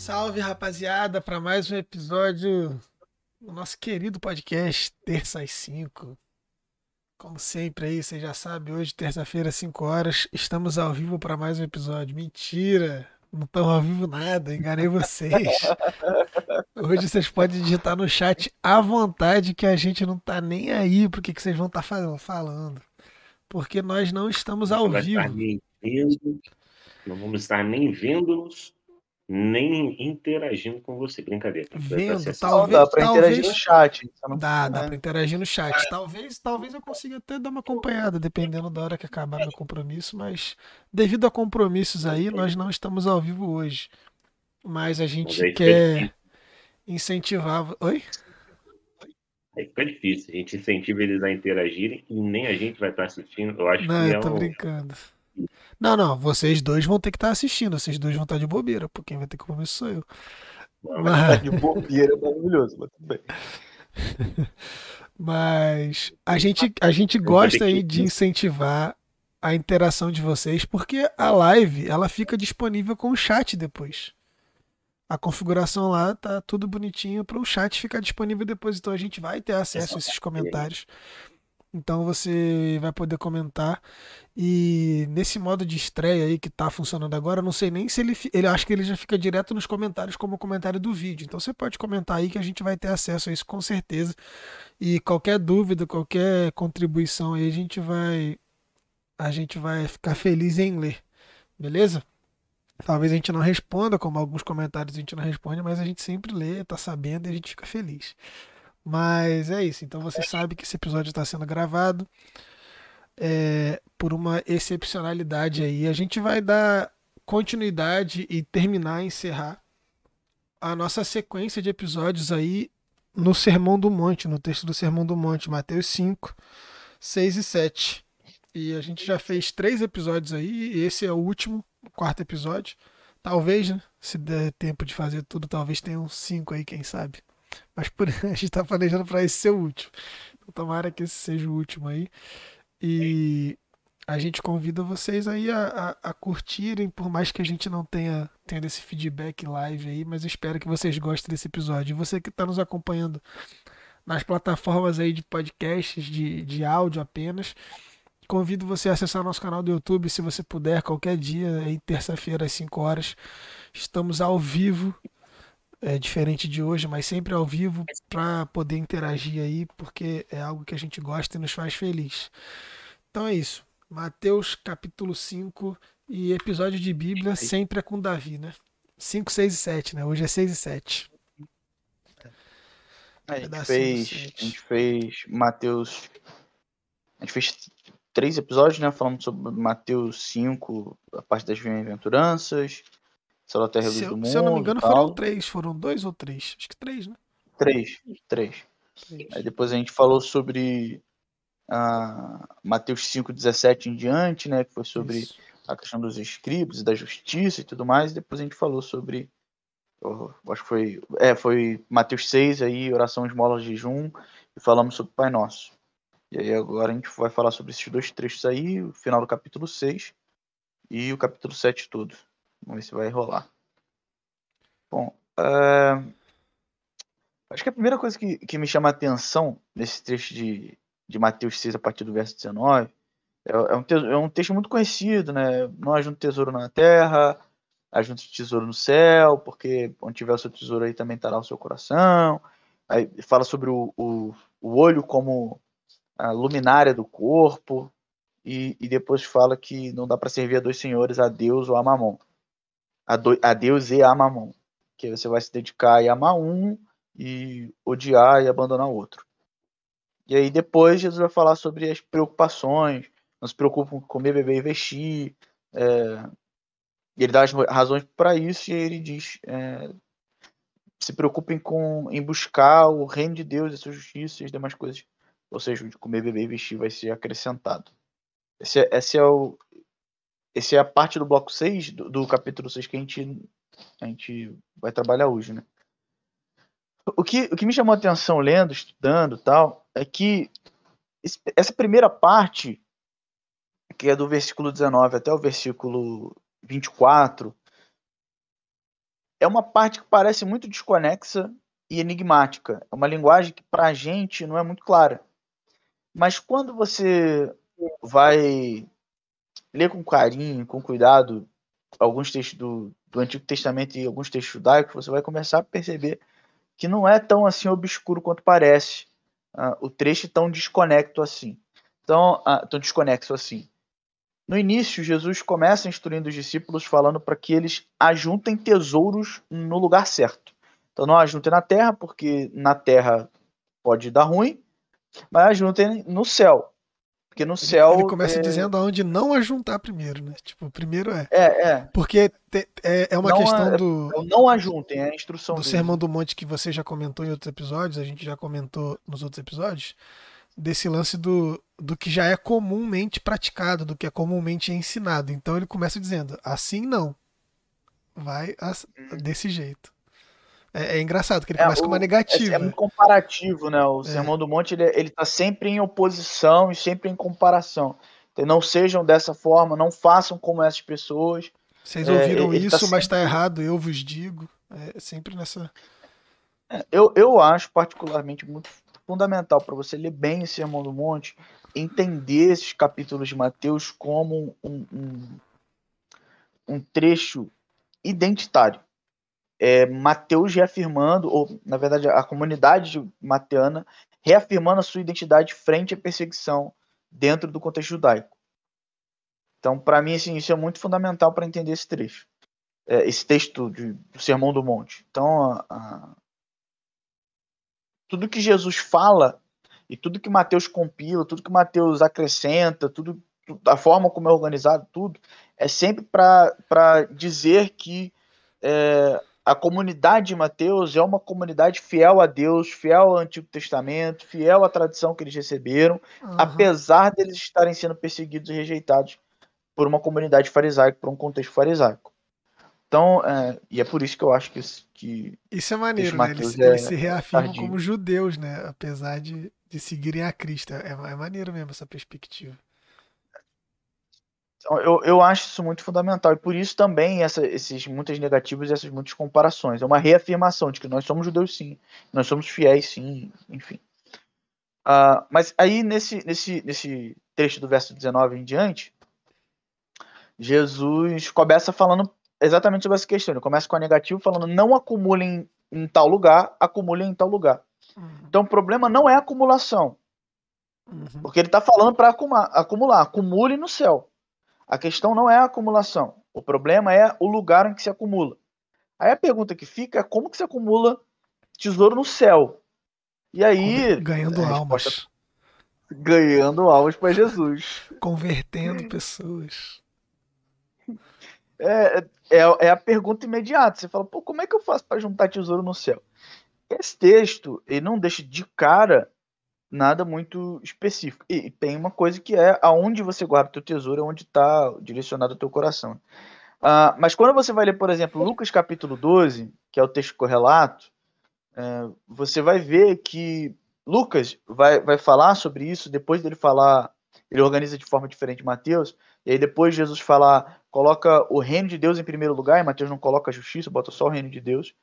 Salve, rapaziada, para mais um episódio do nosso querido podcast Terça às 5. Como sempre aí, você já sabe, hoje, terça-feira, 5 horas, estamos ao vivo para mais um episódio. Mentira! Não estamos ao vivo nada, enganei vocês. Hoje vocês podem digitar no chat à vontade que a gente não tá nem aí pro que, que vocês vão estar tá falando. Porque nós não estamos ao vivo. Não vamos estar nem vendo-nos nem interagindo com você. Brincadeira. Vendo, talvez. Dá pra talvez... interagir no chat. Não... Dá, dá pra interagir no chat. Talvez, talvez eu consiga até dar uma acompanhada, dependendo da hora que acabar meu compromisso, mas devido a compromissos aí, nós não estamos ao vivo hoje. Mas a gente mas quer incentivar. Oi? Aí fica difícil. A gente incentiva eles a interagirem e nem a gente vai estar assistindo. Eu acho não, que eu é tô um... brincando. Não, não, vocês dois vão ter que estar assistindo, vocês dois vão estar de bobeira, porque quem vai ter compromisso sou eu. Mas... De bobeira é maravilhoso, mas tudo bem. Mas a gente, a gente gosta aí de incentivar a interação de vocês, porque a live ela fica disponível com o chat depois. A configuração lá tá tudo bonitinho para o chat ficar disponível depois, então a gente vai ter acesso a esses comentários. Então você vai poder comentar. E nesse modo de estreia aí que está funcionando agora, não sei nem se ele. Ele acho que ele já fica direto nos comentários como comentário do vídeo. Então você pode comentar aí que a gente vai ter acesso a isso com certeza. E qualquer dúvida, qualquer contribuição aí, a gente vai. A gente vai ficar feliz em ler. Beleza? Talvez a gente não responda, como alguns comentários a gente não responde, mas a gente sempre lê, tá sabendo e a gente fica feliz. Mas é isso. Então você sabe que esse episódio está sendo gravado é, por uma excepcionalidade aí. A gente vai dar continuidade e terminar, encerrar a nossa sequência de episódios aí no Sermão do Monte, no texto do Sermão do Monte, Mateus 5, 6 e 7. E a gente já fez três episódios aí, e esse é o último, o quarto episódio. Talvez, né? Se der tempo de fazer tudo, talvez tenha uns cinco aí, quem sabe. Mas por, a gente está planejando para esse ser o último. Então tomara que esse seja o último aí. E a gente convida vocês aí a, a, a, curtirem, por mais que a gente não tenha tendo esse feedback live aí, mas espero que vocês gostem desse episódio. E você que está nos acompanhando nas plataformas aí de podcasts, de, de áudio apenas, convido você a acessar nosso canal do YouTube, se você puder, qualquer dia, aí terça-feira às 5 horas. Estamos ao vivo é, diferente de hoje, mas sempre ao vivo para poder interagir aí, porque é algo que a gente gosta e nos faz feliz. Então é isso. Mateus capítulo 5 e episódio de Bíblia sempre é com Davi, né? 5, 6 e 7, né? Hoje é 6 e 7. A gente, fez, a gente fez Mateus. A gente fez três episódios, né? Falando sobre Mateus 5, a parte das bem-aventuranças. Terra se, do Mundo. Se eu não me engano, foram três. Foram dois ou três? Acho que três, né? Três. Três. três. Aí depois a gente falou sobre uh, Mateus 5,17 em diante, né? Que foi sobre Isso. a questão dos escribos, da justiça e tudo mais. E depois a gente falou sobre. Oh, acho que foi. É, foi Mateus 6 aí, oração, esmola, jejum. E falamos sobre o Pai Nosso. E aí agora a gente vai falar sobre esses dois trechos aí, o final do capítulo 6 e o capítulo 7 todo. Vamos ver se vai rolar. Bom, uh, acho que a primeira coisa que, que me chama a atenção nesse trecho de, de Mateus 6, a partir do verso 19, é, é, um, é um texto muito conhecido, né? Não ajunta tesouro na terra, ajunta tesouro no céu, porque onde tiver o seu tesouro aí também estará o seu coração. Aí fala sobre o, o, o olho como a luminária do corpo, e, e depois fala que não dá para servir a dois senhores, a Deus ou a Mamon a, do, a Deus e a Mamon. Que você vai se dedicar e amar um e odiar e abandonar o outro. E aí depois Jesus vai falar sobre as preocupações, não se preocupam com comer, beber e vestir. É, ele dá as razões para isso e ele diz: é, se preocupem com em buscar o reino de Deus, a sua justiça e as demais coisas. Ou seja, de comer, beber e vestir vai ser acrescentado. Esse é, esse é o, esse é a parte do bloco 6, do, do, capítulo 6 que a gente, a gente vai trabalhar hoje, né? O que, o que me chamou a atenção lendo, estudando tal, é que esse, essa primeira parte, que é do versículo 19 até o versículo 24, é uma parte que parece muito desconexa e enigmática. É uma linguagem que para a gente não é muito clara. Mas quando você vai ler com carinho, com cuidado, alguns textos do, do Antigo Testamento e alguns textos judaicos, você vai começar a perceber que não é tão assim obscuro quanto parece. Uh, o trecho tão desconecto assim. Então, uh, tão desconexo assim. No início, Jesus começa instruindo os discípulos falando para que eles ajuntem tesouros no lugar certo. Então não ajuntem na terra, porque na terra pode dar ruim, mas ajuntem no céu. Porque no céu. Ele começa é... dizendo aonde não ajuntar primeiro, né? Tipo, primeiro é. É, é. Porque te, é, é uma não questão é, do. É não ajuntem, é a instrução. Do Sermão do Monte que você já comentou em outros episódios, a gente já comentou nos outros episódios, desse lance do, do que já é comumente praticado, do que é comumente ensinado. Então ele começa dizendo: assim não. Vai uhum. desse jeito. É, é, engraçado, que ele é, começa o, com uma negativa. É, é, muito comparativo, né? O é. Sermão do Monte, ele, ele tá sempre em oposição e sempre em comparação. Então, não sejam dessa forma, não façam como essas pessoas. Vocês ouviram tá isso, tá sempre... mas está errado, eu vos digo. É sempre nessa. Eu, eu acho particularmente muito fundamental para você ler bem o Sermão do Monte, entender esses capítulos de Mateus como um, um, um trecho identitário é, Mateus reafirmando, ou na verdade a comunidade mateana reafirmando a sua identidade frente à perseguição dentro do contexto judaico. Então, para mim, assim, isso é muito fundamental para entender esse trecho, é, esse texto de, do Sermão do Monte. Então, a, a... tudo que Jesus fala e tudo que Mateus compila, tudo que Mateus acrescenta, tudo a forma como é organizado, tudo é sempre para dizer que é, a comunidade de Mateus é uma comunidade fiel a Deus, fiel ao Antigo Testamento, fiel à tradição que eles receberam, uhum. apesar deles estarem sendo perseguidos e rejeitados por uma comunidade farisaica, por um contexto farisaico. Então, é, e é por isso que eu acho que. que isso é maneiro, né? Eles, é, eles, se reafirmam tardio. como judeus, né? Apesar de, de seguirem a Cristo. É, é maneiro mesmo essa perspectiva. Eu, eu acho isso muito fundamental. E por isso também essa, esses muitas negativas e essas muitas comparações. É uma reafirmação de que nós somos judeus sim, nós somos fiéis sim, enfim. Uh, mas aí nesse, nesse, nesse trecho do verso 19 em diante, Jesus começa falando exatamente sobre essa questão. Ele começa com a negativa falando não acumulem em tal lugar, acumulem em tal lugar. Uhum. Então o problema não é acumulação. Uhum. Porque ele está falando para acumular, acumular, acumule no céu. A questão não é a acumulação. O problema é o lugar em que se acumula. Aí a pergunta que fica é como que se acumula tesouro no céu? E aí. Ganhando almas. Ganhando almas para Jesus. Convertendo pessoas. É, é, é, a pergunta imediata. Você fala, pô, como é que eu faço para juntar tesouro no céu? Esse texto, ele não deixa de cara nada muito específico. E tem uma coisa que é aonde você guarda o teu tesouro, é onde está direcionado o teu coração. Uh, mas quando você vai ler, por exemplo, Lucas capítulo 12, que é o texto correlato, uh, você vai ver que Lucas vai, vai falar sobre isso, depois dele falar, ele organiza de forma diferente Mateus, e aí depois Jesus falar, coloca o reino de Deus em primeiro lugar, e Mateus não coloca a justiça, bota só o reino de Deus.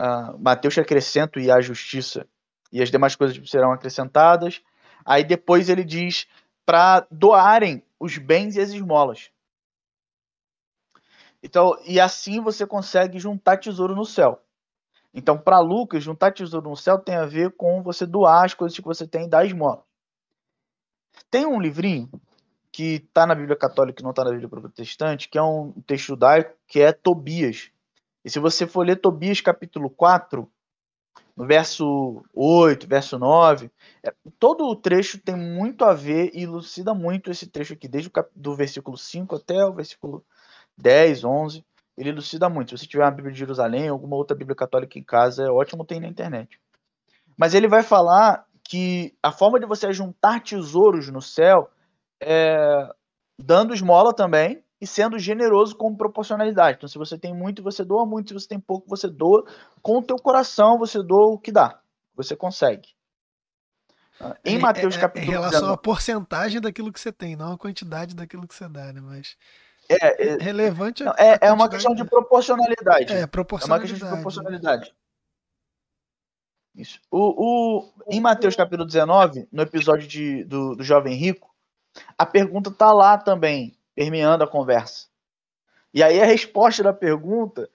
Uh, Mateus acrescenta e a justiça e as demais coisas serão acrescentadas. Aí depois ele diz para doarem os bens e as esmolas. Então, e assim você consegue juntar tesouro no céu. Então, para Lucas, juntar tesouro no céu tem a ver com você doar as coisas que você tem e dar esmola. Tem um livrinho que está na Bíblia Católica e não está na Bíblia Protestante, que é um texto judaico, que é Tobias. E se você for ler Tobias capítulo 4, no verso 8, verso 9, é, todo o trecho tem muito a ver e elucida muito esse trecho aqui, desde o cap, do versículo 5 até o versículo 10, 11, ele elucida muito. Se você tiver uma Bíblia de Jerusalém, alguma outra Bíblia católica em casa, é ótimo, tem na internet. Mas ele vai falar que a forma de você juntar tesouros no céu é dando esmola também, e sendo generoso com proporcionalidade. Então, se você tem muito, você doa muito. Se você tem pouco, você doa com o teu coração, você doa o que dá. Você consegue. Ah, em Mateus é, é, capítulo Em relação 19, à porcentagem daquilo que você tem, não a quantidade daquilo que você dá, né? Mas... É, é, relevante não, é, é uma questão de proporcionalidade. É, proporcionalidade. É uma questão de proporcionalidade. Isso. O, o, em Mateus capítulo 19, no episódio de, do, do Jovem Rico, a pergunta está lá também, permeando a conversa. E aí a resposta da pergunta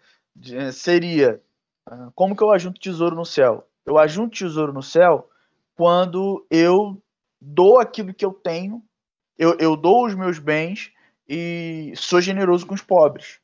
seria: ah, como que eu ajunto tesouro no céu? Eu ajunto tesouro no céu quando eu dou aquilo que eu tenho, eu, eu dou os meus bens e sou generoso com os pobres.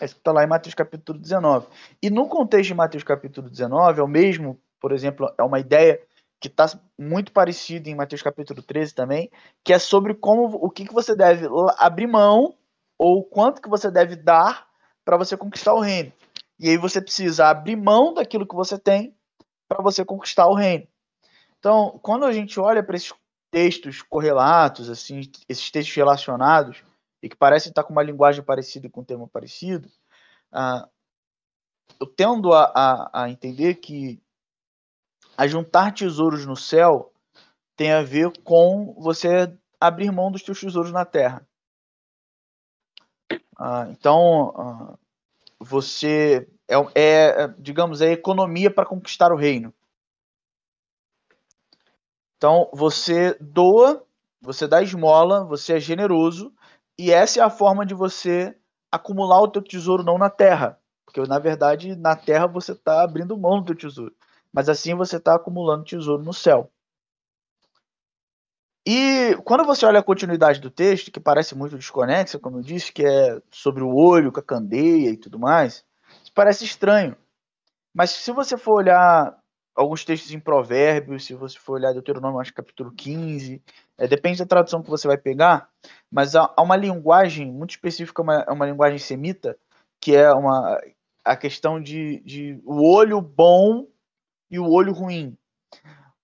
Isso está lá em Mateus capítulo 19. E no contexto de Mateus capítulo 19, é o mesmo, por exemplo, é uma ideia que está muito parecida em Mateus capítulo 13 também, que é sobre como o que, que você deve abrir mão ou quanto que você deve dar para você conquistar o reino. E aí você precisa abrir mão daquilo que você tem para você conquistar o reino. Então, quando a gente olha para esses textos correlatos, assim, esses textos relacionados, e que parecem estar com uma linguagem parecida e com um tema parecido, uh, eu tendo a, a, a entender que a juntar tesouros no céu tem a ver com você abrir mão dos teus tesouros na terra. Uh, então, uh, você é, é, digamos, é economia para conquistar o reino. Então, você doa, você dá esmola, você é generoso, e essa é a forma de você acumular o teu tesouro não na terra, porque na verdade na terra você está abrindo mão do teu tesouro, mas assim você está acumulando tesouro no céu. E quando você olha a continuidade do texto, que parece muito desconexa, como eu disse, que é sobre o olho com a candeia e tudo mais, isso parece estranho. Mas se você for olhar alguns textos em Provérbios, se você for olhar Deuteronômio, acho capítulo 15, é, depende da tradução que você vai pegar, mas há, há uma linguagem muito específica, uma, uma linguagem semita, que é uma, a questão de, de o olho bom e o olho ruim.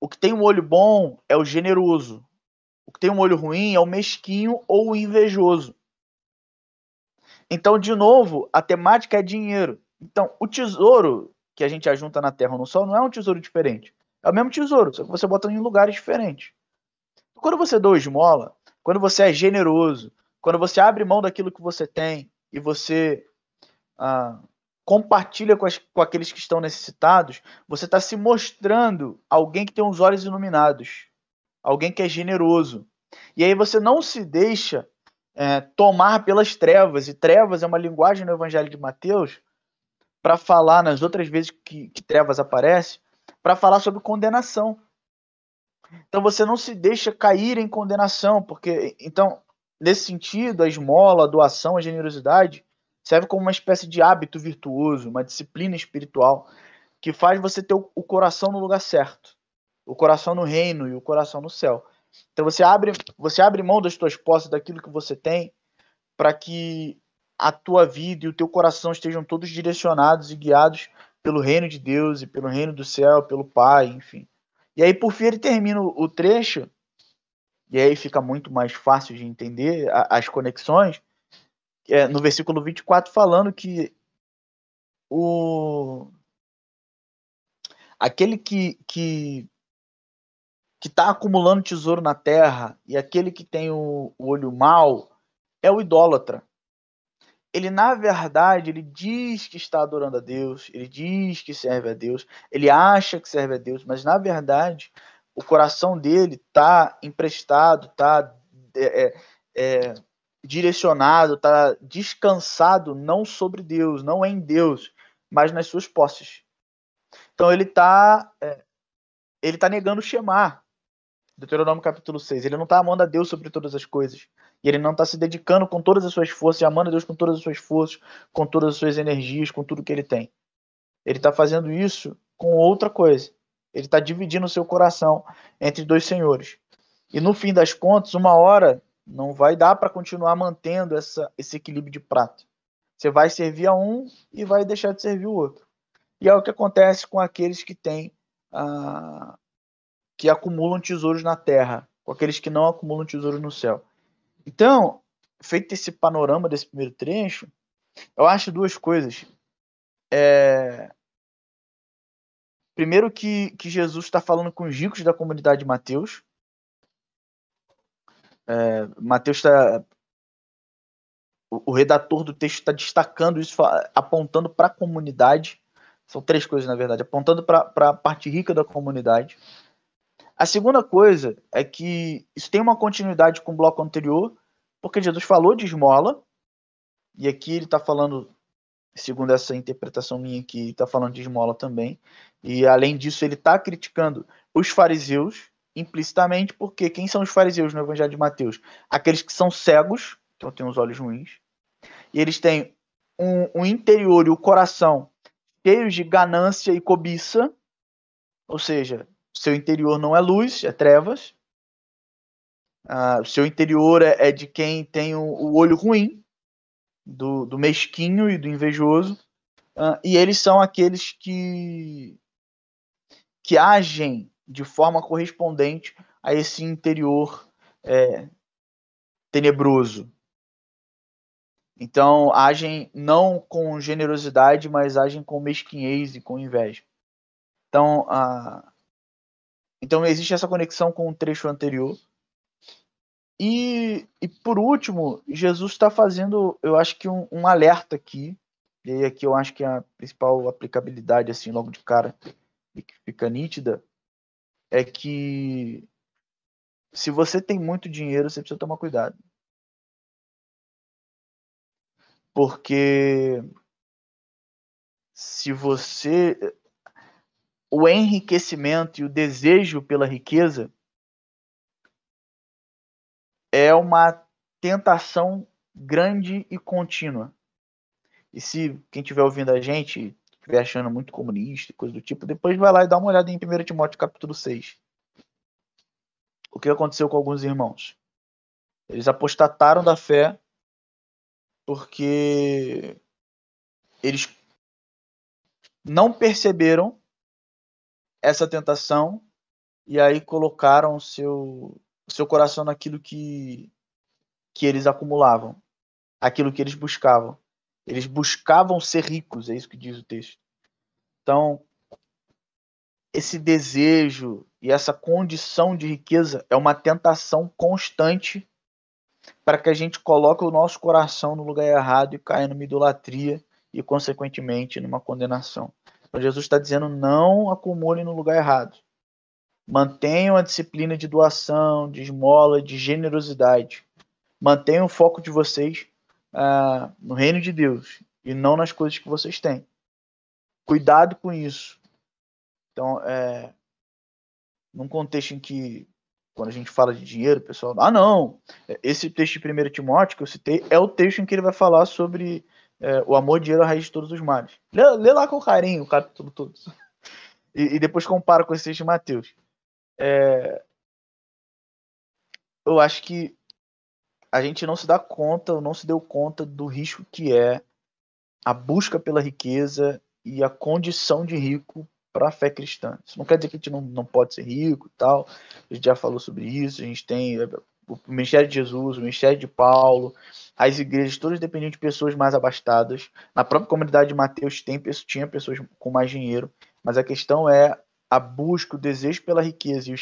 O que tem um olho bom é o generoso, o que tem um olho ruim é o mesquinho ou o invejoso. Então, de novo, a temática é dinheiro. Então, o tesouro que a gente ajunta na Terra ou no Sol não é um tesouro diferente. É o mesmo tesouro, só que você bota em lugares diferentes. Quando você doa esmola, quando você é generoso, quando você abre mão daquilo que você tem e você ah, compartilha com, as, com aqueles que estão necessitados, você está se mostrando alguém que tem os olhos iluminados alguém que é generoso. E aí você não se deixa é, tomar pelas trevas, e trevas é uma linguagem no Evangelho de Mateus para falar, nas outras vezes que, que trevas aparece, para falar sobre condenação. Então você não se deixa cair em condenação, porque então nesse sentido a esmola, a doação, a generosidade serve como uma espécie de hábito virtuoso, uma disciplina espiritual que faz você ter o coração no lugar certo o coração no reino e o coração no céu. Então você abre, você abre mão das tuas posses, daquilo que você tem, para que a tua vida e o teu coração estejam todos direcionados e guiados pelo reino de Deus e pelo reino do céu, pelo Pai, enfim. E aí, por fim, ele termina o trecho, e aí fica muito mais fácil de entender as conexões, é, no versículo 24, falando que o aquele que, que que está acumulando tesouro na terra e aquele que tem o, o olho mau é o idólatra. Ele, na verdade, ele diz que está adorando a Deus, ele diz que serve a Deus, ele acha que serve a Deus, mas na verdade o coração dele está emprestado, está é, é, é, direcionado, está descansado não sobre Deus, não em Deus, mas nas suas posses. Então ele está é, ele tá negando o Shemar, Deuteronômio capítulo 6. Ele não está amando a Deus sobre todas as coisas. E ele não está se dedicando com todas as suas forças, amando a Deus com todas as suas forças, com todas as suas energias, com tudo que ele tem. Ele está fazendo isso com outra coisa. Ele está dividindo o seu coração entre dois senhores. E no fim das contas, uma hora não vai dar para continuar mantendo essa, esse equilíbrio de prato. Você vai servir a um e vai deixar de servir o outro. E é o que acontece com aqueles que têm ah, que acumulam tesouros na terra, com aqueles que não acumulam tesouros no céu. Então, feito esse panorama desse primeiro trecho, eu acho duas coisas. É... Primeiro que, que Jesus está falando com os ricos da comunidade de Mateus. É, Mateus está o, o redator do texto está destacando isso, apontando para a comunidade. São três coisas, na verdade, apontando para a parte rica da comunidade. A segunda coisa é que isso tem uma continuidade com o bloco anterior, porque Jesus falou de esmola, e aqui ele está falando, segundo essa interpretação minha aqui, está falando de esmola também. E além disso, ele está criticando os fariseus implicitamente, porque quem são os fariseus no Evangelho de Mateus? Aqueles que são cegos, então têm os olhos ruins, e eles têm um, um interior e o coração cheios de ganância e cobiça, ou seja, seu interior não é luz, é trevas. Ah, o seu interior é, é, de quem tem o, o olho ruim, do, do, mesquinho e do invejoso. Ah, e eles são aqueles que, que agem de forma correspondente a esse interior é, tenebroso. Então, agem não com generosidade, mas agem com mesquinhez e com inveja. Então, a, então existe essa conexão com o trecho anterior. E, e por último, Jesus está fazendo, eu acho que um, um, alerta aqui, e aqui eu acho que a principal aplicabilidade, assim, logo de cara, que fica nítida, é que se você tem muito dinheiro, você precisa tomar cuidado. Porque se você o enriquecimento e o desejo pela riqueza é uma tentação grande e contínua. E se quem estiver ouvindo a gente estiver achando muito comunista, coisa do tipo, depois vai lá e dá uma olhada em 1 Timóteo capítulo 6. O que aconteceu com alguns irmãos? Eles apostataram da fé porque eles não perceberam essa tentação e aí colocaram seu, seu coração naquilo que, que eles acumulavam, aquilo que eles buscavam. Eles buscavam ser ricos, é isso que diz o texto. Então, esse desejo e essa condição de riqueza é uma tentação constante para que a gente coloque o nosso coração no lugar errado e caia numa idolatria e, consequentemente, numa condenação. Então Jesus está dizendo: não acumulem no lugar errado. Mantenham a disciplina de doação, de esmola, de generosidade. Mantenham o foco de vocês ah, no reino de Deus e não nas coisas que vocês têm. Cuidado com isso. Então, é, num contexto em que, quando a gente fala de dinheiro, o pessoal, ah, não, esse texto de 1 Timóteo que eu citei é o texto em que ele vai falar sobre é, O Amor, Dinheiro, a Raiz de Todos os Males. Lê, lê lá com carinho o capítulo todo. E, e, depois compara com esse texto de Mateus. É, eu acho que a gente não se dá conta, ou não se deu conta do risco que é a busca pela riqueza e a condição de rico para a fé cristã. Isso não quer dizer que a gente não, não pode ser rico e tal. A gente já falou sobre isso. A gente tem o Ministério de Jesus, o Ministério de Paulo, as igrejas, todas dependiam de pessoas mais abastadas. Na própria comunidade de Mateus tem, tinha pessoas com mais dinheiro, mas a questão é a busca, o desejo pela riqueza e o,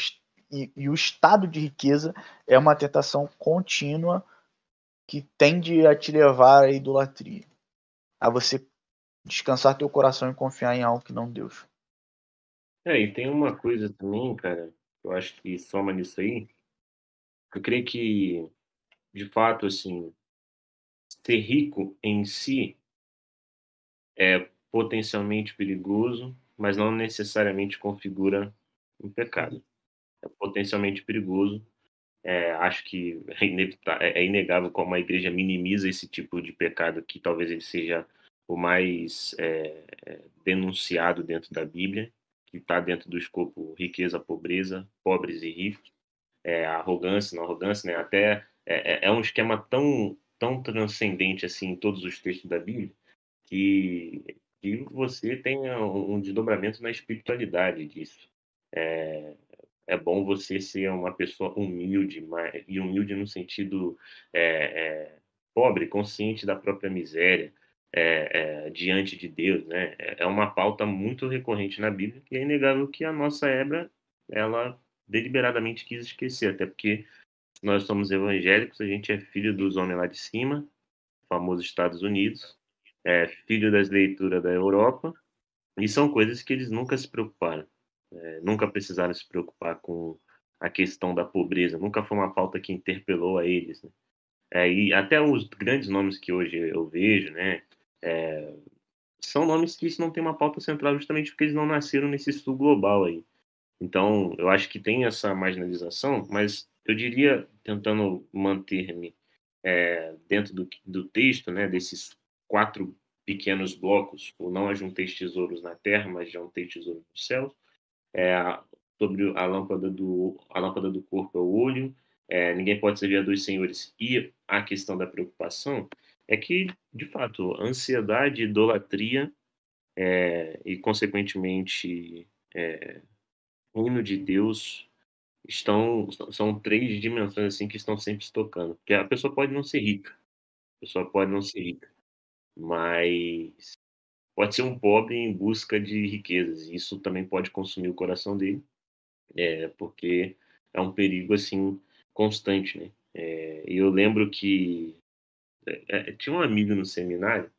e, e o estado de riqueza é uma tentação contínua que tende a te levar à idolatria, a você descansar teu coração e confiar em algo que não Deus. É, e tem uma coisa também, cara, eu acho que soma nisso aí, eu creio que, de fato, assim, ser rico em si é potencialmente perigoso, mas não necessariamente configura um pecado. É potencialmente perigoso. É, acho que é, é, inegável como a igreja minimiza esse tipo de pecado, que talvez ele seja o mais é, denunciado dentro da Bíblia, que está dentro do escopo riqueza, pobreza, pobres e ricos é, arrogância, não arrogância, né? Até é, é, é, um esquema tão, tão transcendente assim em todos os textos da Bíblia que, que você tenha um desdobramento na espiritualidade disso. É, é bom você ser uma pessoa humilde, mas, e humilde no sentido é, é, pobre, consciente da própria miséria, é, é, diante de Deus, né? É uma pauta muito recorrente na Bíblia que é inegável que a nossa hebra ela deliberadamente quis esquecer, até porque nós somos evangélicos, a gente é filho dos homens lá de cima, famoso Estados Unidos, é, filho das leituras da Europa, e são coisas que eles nunca se preocuparam, é, nunca precisaram se preocupar com a questão da pobreza, nunca foi uma pauta que interpelou a eles. Né? É, e até os grandes nomes que hoje eu vejo, né, é, são nomes que não tem uma pauta central justamente porque eles não nasceram nesse sul global aí. Então, eu acho que tem essa marginalização, mas eu diria, tentando manter-me é, dentro do, do texto, né, desses quatro pequenos blocos, o não ajuntei tesouros na terra, mas juntei tesouros no céu, é, sobre a lâmpada do a lâmpada do corpo é o olho, é, ninguém pode servir a dois senhores e a questão da preocupação é que de fato ansiedade, idolatria é, e consequentemente é, reino de Deus estão são três dimensões assim que estão sempre se tocando. Porque a pessoa pode não ser rica, a pessoa pode não ser rica, mas pode ser um pobre em busca de riquezas. Isso também pode consumir o coração dele, é, porque é um perigo assim constante, né? É, e eu lembro que é, é tinha um amigo no seminário,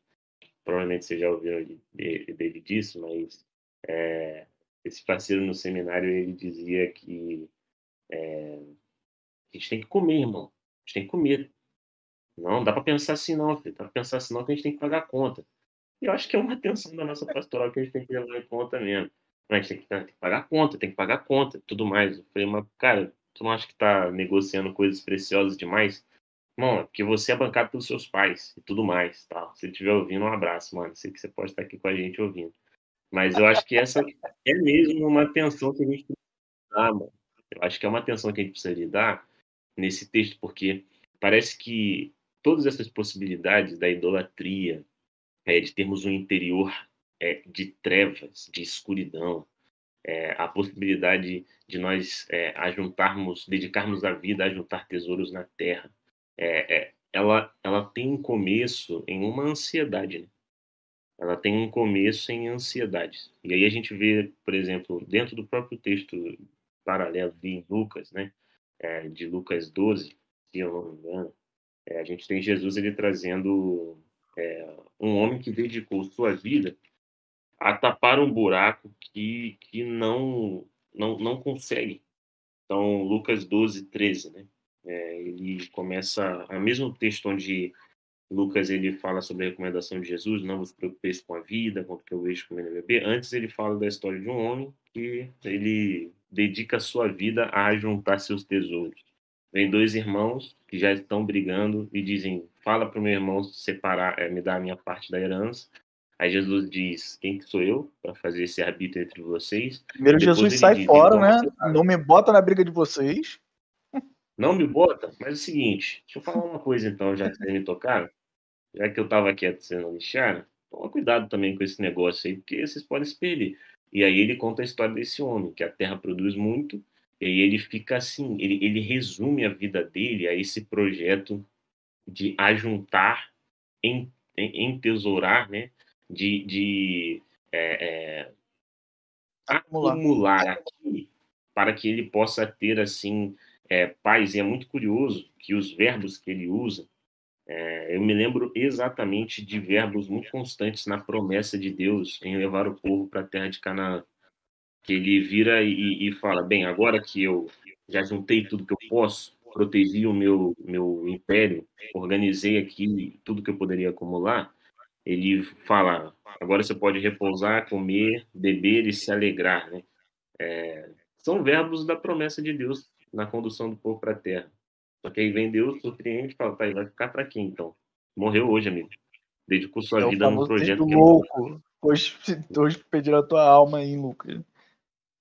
provavelmente você já ouviu dele, dele disso, mas é, esse parceiro no seminário ele dizia que é, a gente tem que comer, irmão. A gente tem que comer. Não, dá para pensar assim não, filho. Dá para pensar assim não que a gente tem que pagar a conta. E eu acho que é uma atenção da nossa pastoral que a gente tem que levar em conta mesmo. A gente tem que, tem que pagar a conta, tem que pagar a conta tudo mais. Eu falei, mas, cara, tu não acha que tá negociando coisas preciosas demais? Mano, porque você é bancado pelos seus pais e tudo mais, tá? Se ele estiver ouvindo, um abraço, mano. Sei que você pode estar aqui com a gente ouvindo. Mas eu acho que essa é mesmo uma atenção que a gente precisa dar, mano. Eu acho que é uma atenção que a gente precisa dar nesse texto, porque parece que todas essas possibilidades da idolatria, é, de termos um interior é, de trevas, de escuridão, é, a possibilidade de nós é, ajuntarmos, dedicarmos a vida a juntar tesouros na terra, é, é, ela, ela tem um começo em uma ansiedade. Né? Ela tem um começo em ansiedade. E aí a gente vê, por exemplo, dentro do próprio texto paralelo em Lucas, né? É, de Lucas 12, se eu não me engano, é, a gente tem Jesus ele trazendo é, um homem que dedicou sua vida a tapar um buraco que, que não, não, não consegue. Então, Lucas 12, 13, né? É, ele começa, a mesmo texto onde Lucas ele fala sobre a recomendação de Jesus, não vos preocupeis com a vida, quanto que eu vejo comendo beber. Antes ele fala da história de um homem que ele dedica sua vida a juntar seus tesouros. Vem dois irmãos que já estão brigando e dizem: Fala para o meu irmão separar, é, me dar a minha parte da herança. Aí Jesus diz: Quem que sou eu para fazer esse arbítrio entre vocês? Primeiro Jesus sai diz, fora, né? Não me bota na briga de vocês. Não me bota, mas é o seguinte: deixa eu falar uma coisa então, já que vocês me tocaram. Já que eu estava quieto sendo lixado, toma cuidado também com esse negócio aí, porque vocês podem se perder. E aí ele conta a história desse homem, que a terra produz muito, e aí ele fica assim, ele, ele resume a vida dele a esse projeto de ajuntar, em, em, entesourar, né? de, de é, é, acumular aqui para que ele possa ter assim é, paz. E é muito curioso que os verbos que ele usa, é, eu me lembro exatamente de verbos muito constantes na promessa de Deus em levar o povo para a terra de Canaã. Que ele vira e, e, fala: Bem, agora que eu já juntei tudo que eu posso, protegi o meu, meu império, organizei aqui tudo que eu poderia acumular, ele fala: agora você pode repousar, comer, beber e se alegrar. Né? É, são verbos da promessa de Deus na condução do povo para a terra. Só que aí vem Deus, surpreende e fala, vai ficar para quem então? Morreu hoje, amigo. Dedicou sua é vida a um projeto que louco. Hoje, hoje pediram a tua alma aí, Lucas.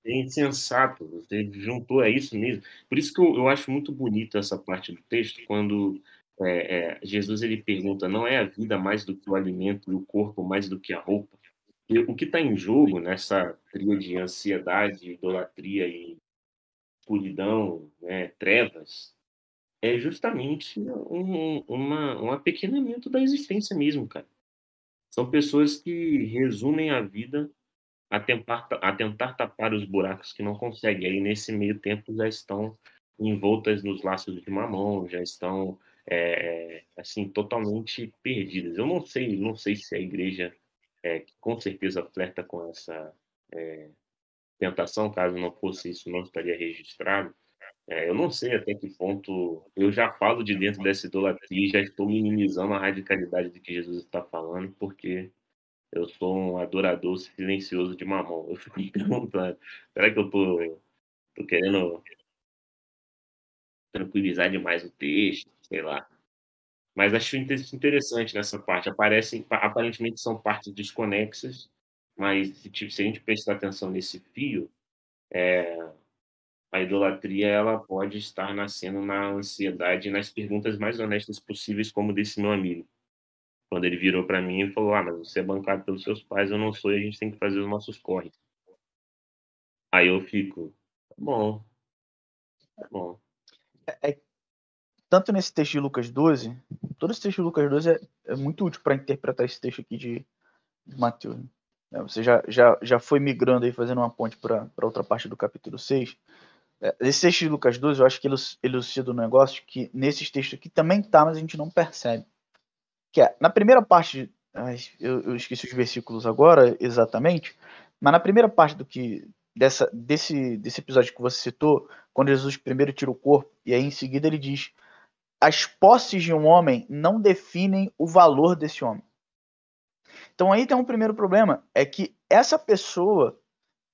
É insensato, você juntou, é isso mesmo. Por isso que eu, eu acho muito bonito essa parte do texto, quando é, é, Jesus ele pergunta: não é a vida mais do que o alimento e o corpo mais do que a roupa? E o que está em jogo nessa tria de ansiedade, idolatria e escuridão, né, trevas, é justamente um, uma, um apequenamento da existência mesmo, cara. São pessoas que resumem a vida a tentar, a tentar tapar os buracos que não conseguem. Aí, nesse meio tempo, já estão envoltas nos laços de mamão, já estão é, assim totalmente perdidas. Eu não sei, não sei se a igreja é, com certeza flerta com essa é, tentação, caso não fosse isso, não estaria registrado. É, eu não sei até que ponto eu já falo de dentro dessa idolatria já estou minimizando a radicalidade de que Jesus está falando, porque eu sou um adorador silencioso de mamão. Eu fico me perguntando, será que eu tô, tô querendo tranquilizar demais o texto? Sei lá. Mas acho interessante nessa parte. Aparecem, aparentemente são partes desconexas, mas se, se a gente prestar atenção nesse fio, é, a idolatria ela pode estar nascendo na ansiedade e nas perguntas mais honestas possíveis, como desse meu amigo. Quando ele virou para mim e falou: Ah, mas você é bancado pelos seus pais, eu não sou, e a gente tem que fazer os nossos corres. Aí eu fico: Tá bom. Tá bom. É, é, tanto nesse texto de Lucas 12, todo esse texto de Lucas 12 é, é muito útil para interpretar esse texto aqui de, de Mateus. É, você já, já, já foi migrando aí, fazendo uma ponte para outra parte do capítulo 6. É, esse texto de Lucas 12, eu acho que ele elucida um negócio que nesses textos aqui também tá, mas a gente não percebe. Que é, na primeira parte, eu, eu esqueci os versículos agora exatamente, mas na primeira parte do que dessa, desse, desse episódio que você citou, quando Jesus primeiro tira o corpo, e aí em seguida ele diz: as posses de um homem não definem o valor desse homem. Então aí tem um primeiro problema, é que essa pessoa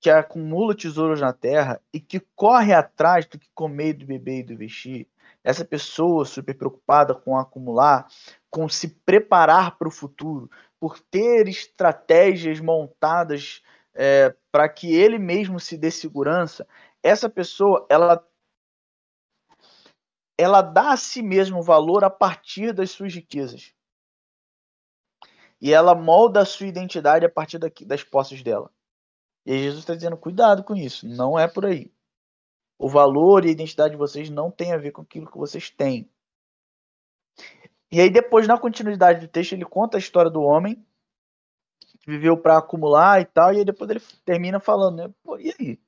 que acumula tesouros na terra e que corre atrás do que comer, do beber e do vestir, essa pessoa super preocupada com acumular, com se preparar para o futuro, por ter estratégias montadas é, para que ele mesmo se dê segurança, essa pessoa ela ela dá a si mesmo valor a partir das suas riquezas. E ela molda a sua identidade a partir das posses dela. E Jesus está dizendo: cuidado com isso, não é por aí. O valor e a identidade de vocês não tem a ver com aquilo que vocês têm. E aí, depois, na continuidade do texto, ele conta a história do homem que viveu para acumular e tal, e aí depois ele termina falando, né? Pô, e aí?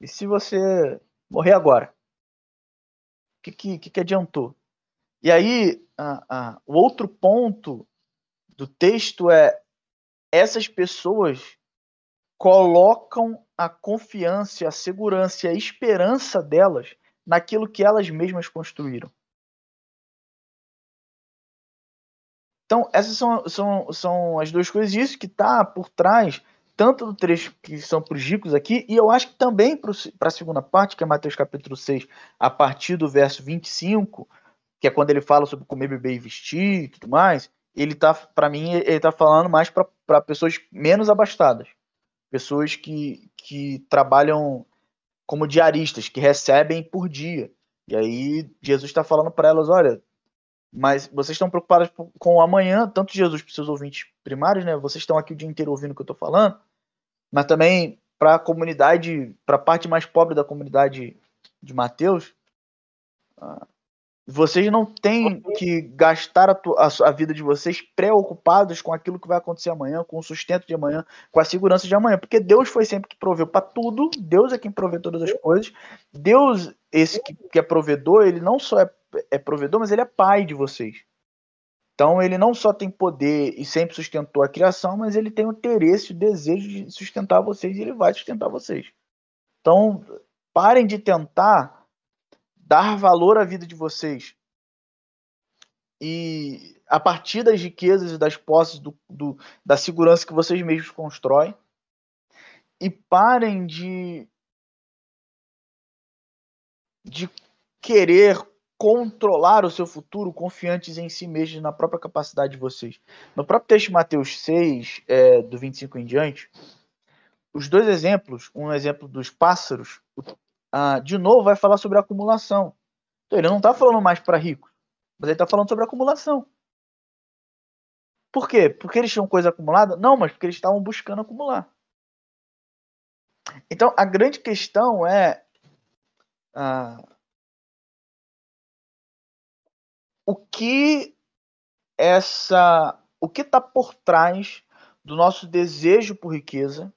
E se você morrer agora? O que, que, que, adiantou? E aí, o outro ponto do texto é essas pessoas colocam a confiança, a segurança e a esperança delas naquilo que elas mesmas construíram. Então, essas são, são, são as duas coisas. Isso que está por trás, tanto do trecho que são para os ricos aqui, e eu acho que também para a segunda parte, que é Mateus capítulo 6, a partir do verso 25, que é quando ele fala sobre comer, beber e vestir e tudo mais, ele tá, para mim, ele está falando mais para pessoas menos abastadas pessoas que, que trabalham como diaristas, que recebem por dia. E aí Jesus está falando para elas: olha, mas vocês estão preocupados com o amanhã, tanto Jesus para seus ouvintes primários, né? Vocês estão aqui o dia inteiro ouvindo o que eu estou falando, mas também para a comunidade, para a parte mais pobre da comunidade de Mateus, ah, vocês não têm que gastar a, a, a, vida de vocês preocupados com aquilo que vai acontecer amanhã, com o sustento de amanhã, com a segurança de amanhã, porque Deus foi sempre que proveu para tudo, Deus é quem provê todas as coisas. Deus, esse que, que é provedor, ele não só é, é provedor, mas ele é pai de vocês. Então ele não só tem poder e sempre sustentou a criação, mas ele tem o interesse, o desejo de sustentar vocês e ele vai sustentar vocês. Então parem de tentar dar valor à vida de vocês e a partir das riquezas e das posses do, do, da segurança que vocês mesmos constroem e parem de de querer controlar o seu futuro confiantes em si mesmos na própria capacidade de vocês. No próprio texto de Mateus 6, é, do 25 em diante, os dois exemplos, um exemplo dos pássaros, ah, de novo, vai falar sobre acumulação. Então, ele não está falando mais para ricos, mas ele está falando sobre acumulação. Por quê? Porque eles tinham coisa acumulada? Não, mas porque eles estavam buscando acumular. Então, a grande questão é. Ah, o que essa. O que está por trás do nosso desejo por riqueza,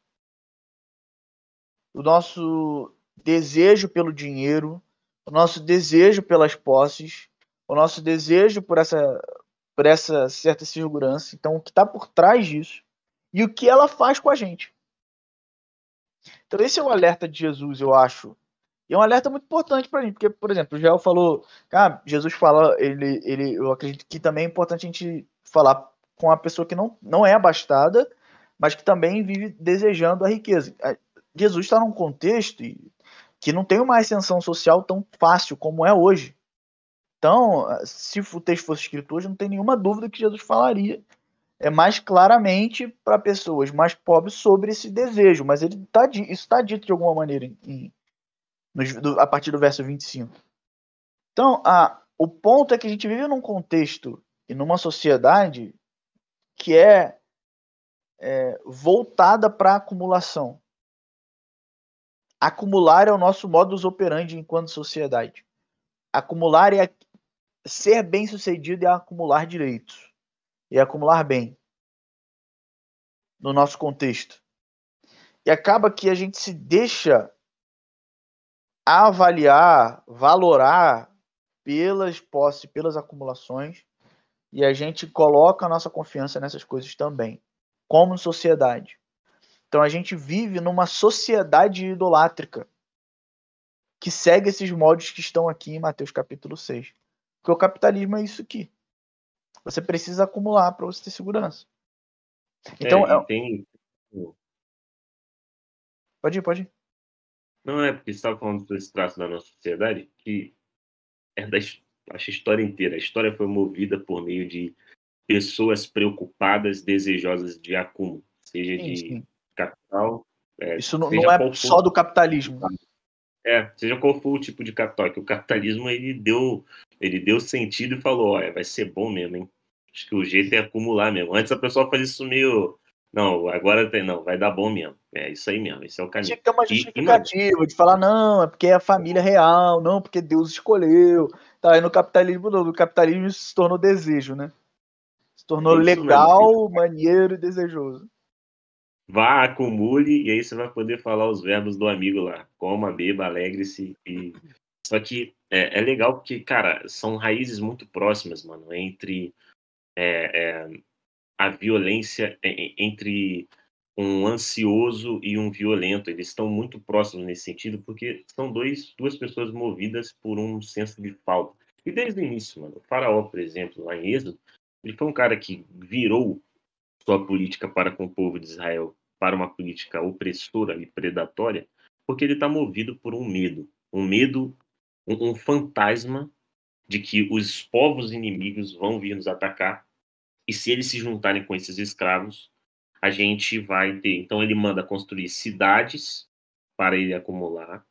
do nosso desejo pelo dinheiro, o nosso desejo pelas posses, o nosso desejo por essa, por essa certa segurança. Então, o que está por trás disso e o que ela faz com a gente. Então, esse é o alerta de Jesus, eu acho. E é um alerta muito importante para mim, porque, por exemplo, o Joel falou, ah, Jesus fala, ele, ele, eu acredito que também é importante a gente falar com a pessoa que não, não é abastada, mas que também vive desejando a riqueza. Jesus está num contexto que não tem uma ascensão social tão fácil como é hoje. Então, se o texto fosse escrito hoje, não tem nenhuma dúvida que Jesus falaria é mais claramente para pessoas mais pobres sobre esse desejo, mas ele tá, isso está dito de alguma maneira em, a partir do verso 25. Então, a, o ponto é que a gente vive num contexto e numa sociedade que é, é voltada para acumulação. Acumular é o nosso modus operandi enquanto sociedade. Acumular é ser bem sucedido e acumular direitos e acumular bem no nosso contexto. E acaba que a gente se deixa avaliar, valorar pelas posses, pelas acumulações, e a gente coloca a nossa confiança nessas coisas também, como sociedade. Então a gente vive numa sociedade idolátrica que segue esses modos que estão aqui em Mateus capítulo 6. Porque o capitalismo é isso aqui. Você precisa acumular para você ter segurança. Então, é, é... tem. Pode ir, pode ir. Não é porque você estava falando desse traço da nossa sociedade que é da acho a história inteira. A história foi movida por meio de pessoas preocupadas, desejosas de acúmulo, seja sim, de sim. Capital. É, Isso não, não é só do capitalismo. É, seja qual for o tipo de capital, que o capitalismo ele deu, ele deu sentido e falou, olha, vai ser bom mesmo, hein? Acho que o jeito é acumular mesmo. Antes a pessoa fazia isso meio. Não, agora tem, não, vai dar bom mesmo. É isso aí mesmo, esse é o caminho. Tinha que ter uma justificativa e, de falar, não, é porque é a família real, não, porque Deus escolheu. Tá, aí no capitalismo não, no capitalismo isso se tornou desejo, né? Se tornou é legal, mesmo. maneiro e desejoso. Vá, acumule, e aí você vai poder falar os verbos do amigo lá. Coma, beba, alegre-se. E... Só que é, é legal porque, cara, são raízes muito próximas, mano, entre é, é, a violência entre um ansioso e um violento. Eles estão muito próximos nesse sentido, porque são dois, duas pessoas movidas por um senso de falta. E desde o início, mano, o faraó, por exemplo, lá em Êxodo, ele foi um cara que virou sua política para com o povo de Israel para uma política opressora e predatória, porque ele está movido por um medo, um medo, um, um fantasma de que os povos inimigos vão vir nos atacar e se eles se juntarem com esses escravos, a gente vai ter. Então ele manda construir cidades para ele acumular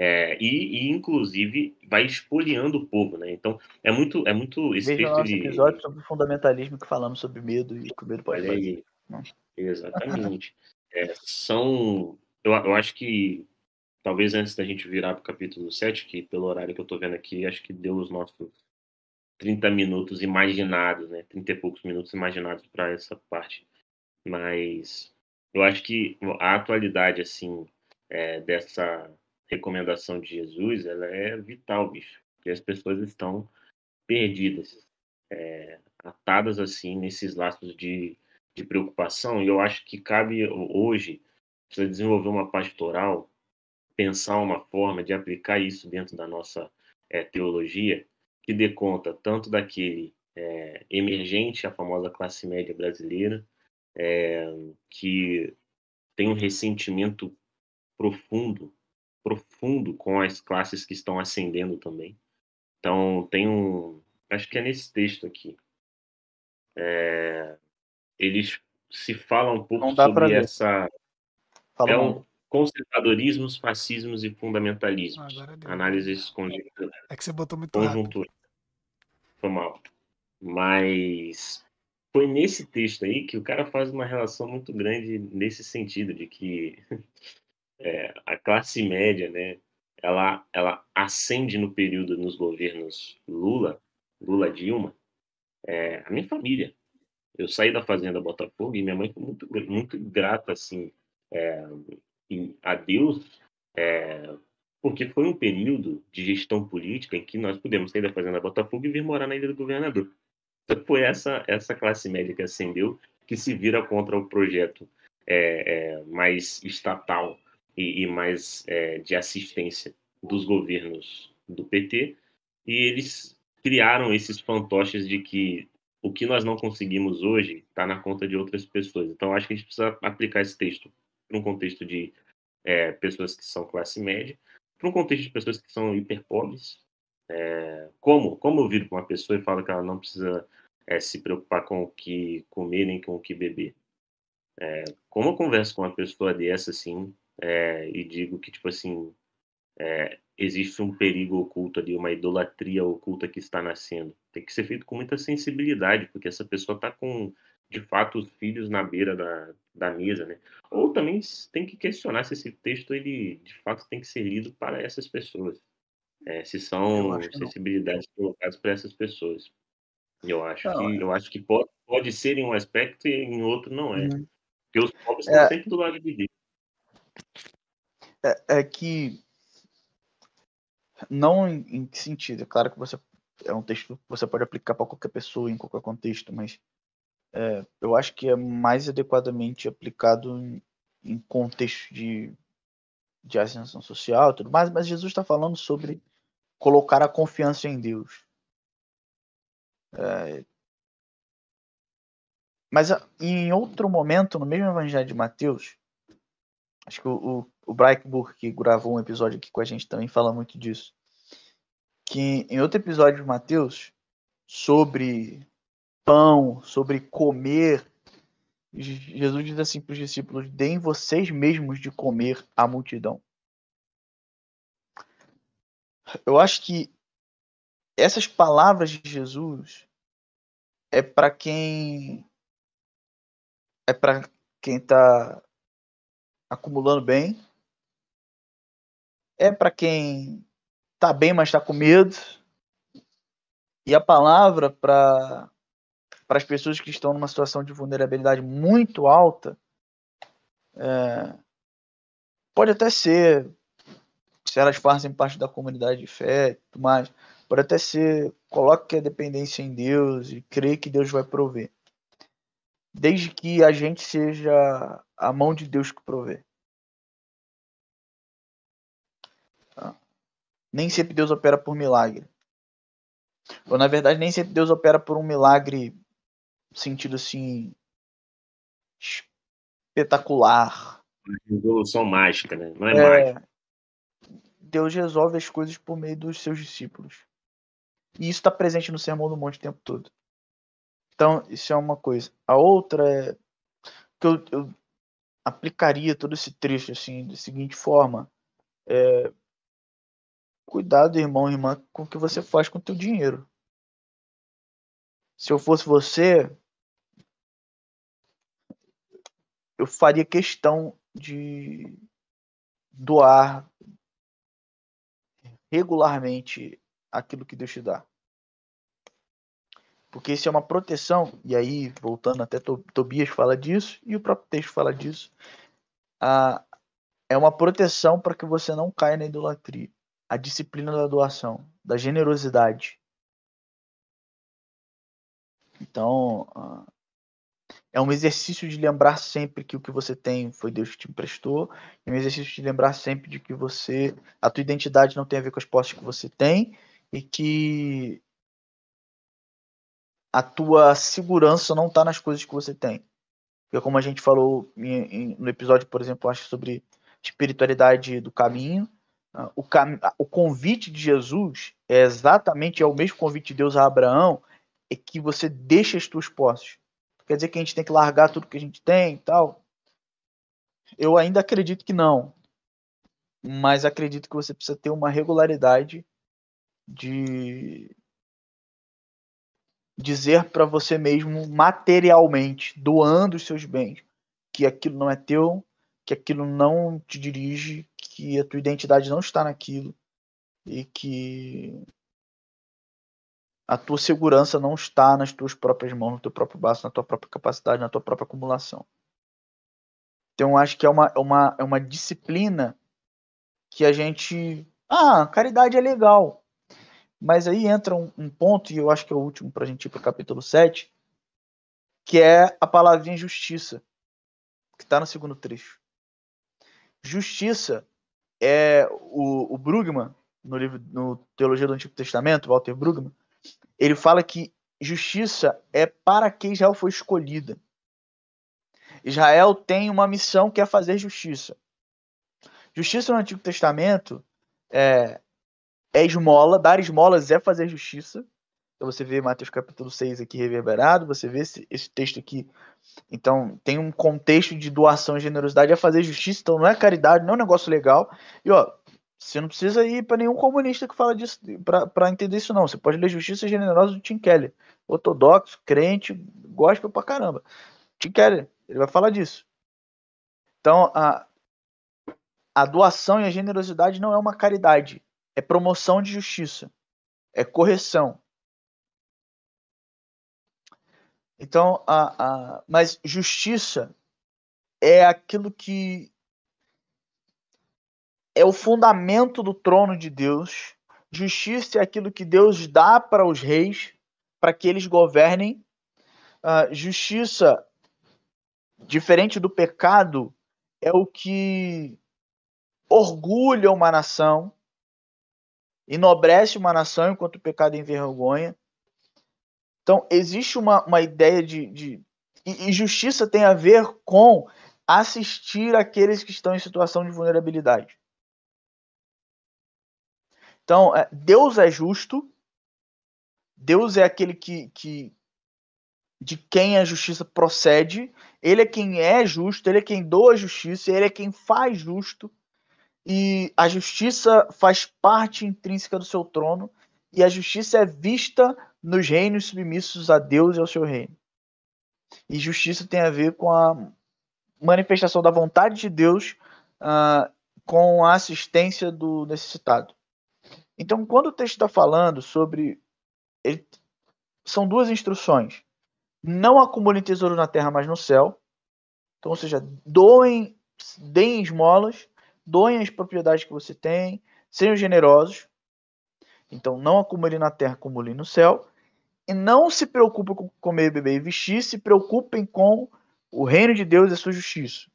é, e, e, inclusive vai espoliando o povo, né? Então é muito é muito esse Veja nosso de... episódio sobre fundamentalismo que falamos sobre medo e que o medo pode fazer. Exatamente. é, são eu, eu acho que talvez antes da gente virar para o capítulo 7, que pelo horário que eu estou vendo aqui, acho que deu os nossos 30 minutos imaginados, né? 30 e poucos minutos imaginados para essa parte. Mas eu acho que a atualidade, assim, é, dessa recomendação de Jesus, ela é vital, bicho. Porque as pessoas estão perdidas, é, atadas, assim, nesses laços de, de preocupação. E eu acho que cabe hoje, desenvolver uma pastoral, pensar uma forma de aplicar isso dentro da nossa é, teologia, que dê conta tanto daquele é, emergente, a famosa classe média brasileira, é, que tem um ressentimento profundo, profundo com as classes que estão ascendendo também. Então, tem um. Acho que é nesse texto aqui. É, eles se falam um pouco sobre essa. Fala é um, conservadorismos, fascismos e fundamentalismos. Ah, Análises conjunturais. É que você botou muito conjuntura. Rápido foi mal. Mas foi nesse texto aí que o cara faz uma relação muito grande nesse sentido, de que é, a classe média, né, ela, ela ascende no período nos governos Lula, Lula Dilma, é, a minha família. Eu saí da fazenda Botafogo e minha mãe foi muito, muito grata assim é, a Deus é, porque foi um período de gestão política em que nós pudemos sair da Fazenda Botafogo e vir morar na Ilha do Governador. Então, foi essa, essa classe média que ascendeu, que se vira contra o projeto é, é, mais estatal e, e mais é, de assistência dos governos do PT, e eles criaram esses fantoches de que o que nós não conseguimos hoje está na conta de outras pessoas. Então, acho que a gente precisa aplicar esse texto para um contexto de é, pessoas que são classe média, para um contexto de pessoas que são hiperpobres. É, como, como eu viro para uma pessoa e falo que ela não precisa é, se preocupar com o que comer nem com o que beber? É, como eu converso com uma pessoa dessa, assim, é, e digo que, tipo assim, é, existe um perigo oculto ali, uma idolatria oculta que está nascendo. Tem que ser feito com muita sensibilidade, porque essa pessoa está com, de fato, os filhos na beira da, da mesa, né? Ou também tem que questionar se esse texto, ele, de fato, tem que ser lido para essas pessoas. É, se são sensibilidades colocadas para essas pessoas. Eu acho não, que, é. eu acho que pode, pode ser em um aspecto e em outro não é. Uhum. Porque os pobres é, estão sempre do lado de Deus. É, é que não em, em que sentido? É claro que você é um texto que você pode aplicar para qualquer pessoa, em qualquer contexto, mas é, eu acho que é mais adequadamente aplicado em, em contexto de, de ascensão social tudo mais, mas Jesus está falando sobre colocar a confiança em Deus. É, mas em outro momento, no mesmo Evangelho de Mateus, acho que o, o, o que gravou um episódio aqui com a gente, também fala muito disso. Que em outro episódio de Mateus, sobre pão, sobre comer, Jesus diz assim para os discípulos: deem vocês mesmos de comer à multidão. Eu acho que essas palavras de Jesus é para quem é para quem está acumulando bem, é para quem está bem, mas está com medo, e a palavra para as pessoas que estão numa situação de vulnerabilidade muito alta é, pode até ser se elas fazem parte da comunidade de fé, tudo mais, pode até ser coloque a dependência em Deus e crê que Deus vai prover. Desde que a gente seja a mão de Deus que provê. Tá? Nem sempre Deus opera por milagre. Ou na verdade, nem sempre Deus opera por um milagre sentido assim espetacular. Revolução mágica, né? Não é, é mágica. Deus resolve as coisas por meio dos seus discípulos. E isso está presente no Sermão do Monte o tempo todo. Então, isso é uma coisa. A outra é que eu, eu aplicaria todo esse trecho assim, da seguinte forma. É, cuidado, irmão irmã, com o que você faz com o teu dinheiro. Se eu fosse você, eu faria questão de doar regularmente aquilo que Deus te dá. Porque isso é uma proteção, e aí, voltando até Tobias fala disso, e o próprio texto fala disso, é uma proteção para que você não caia na idolatria. A disciplina da doação, da generosidade. Então, é um exercício de lembrar sempre que o que você tem foi Deus que te emprestou, é um exercício de lembrar sempre de que você, a tua identidade não tem a ver com as posses que você tem, e que a tua segurança não está nas coisas que você tem. Porque como a gente falou em, em, no episódio, por exemplo, acho sobre espiritualidade do caminho, uh, o, cam o convite de Jesus é exatamente é o mesmo convite de Deus a Abraão, é que você deixa as tuas posses. Quer dizer que a gente tem que largar tudo que a gente tem e tal? Eu ainda acredito que não. Mas acredito que você precisa ter uma regularidade de dizer para você mesmo materialmente, doando os seus bens, que aquilo não é teu, que aquilo não te dirige, que a tua identidade não está naquilo e que a tua segurança não está nas tuas próprias mãos, no teu próprio braço, na tua própria capacidade, na tua própria acumulação. Então, acho que é uma, é uma, é uma disciplina que a gente. Ah, caridade é legal. Mas aí entra um, um ponto, e eu acho que é o último para a gente ir para o capítulo 7, que é a palavrinha justiça, que está no segundo trecho. Justiça é o, o Brugman, no livro no Teologia do Antigo Testamento, Walter Brugman, ele fala que justiça é para quem Israel foi escolhida. Israel tem uma missão que é fazer justiça. Justiça no Antigo Testamento é, é esmola, dar esmolas é fazer justiça. Então você vê Mateus capítulo 6 aqui reverberado, você vê esse, esse texto aqui. Então tem um contexto de doação e generosidade é fazer justiça, então não é caridade, não é um negócio legal. E ó, você não precisa ir para nenhum comunista que fala disso para entender isso, não. Você pode ler Justiça Generosa do Tim Keller. Ortodoxo, crente, gospel pra caramba. Tim Keller, ele vai falar disso. Então, a, a doação e a generosidade não é uma caridade. É promoção de justiça. É correção. Então, a, a, mas justiça é aquilo que é o fundamento do trono de Deus. Justiça é aquilo que Deus dá para os reis, para que eles governem. Uh, justiça, diferente do pecado, é o que orgulha uma nação, enobrece uma nação enquanto o pecado envergonha. Então, existe uma, uma ideia de, de. E, justiça tem a ver com assistir aqueles que estão em situação de vulnerabilidade. Então, é, Deus é justo, Deus é aquele que, que de quem a justiça procede, ele é quem é justo, ele é quem doa a justiça, ele é quem faz justo, e a justiça faz parte intrínseca do seu trono, e a justiça é vista nos reinos submissos a Deus e ao seu reino. E justiça tem a ver com a manifestação da vontade de Deus uh, com a assistência do necessitado. Então, quando o texto está falando sobre. Ele, são duas instruções. Não acumulem tesouro na terra, mas no céu. Então, ou seja, doem, deem esmolas, doem as propriedades que você tem, sejam generosos. Então, não acumulem na terra, acumulem no céu. E não se preocupem com comer, beber e vestir, se preocupem com o reino de Deus e a sua justiça.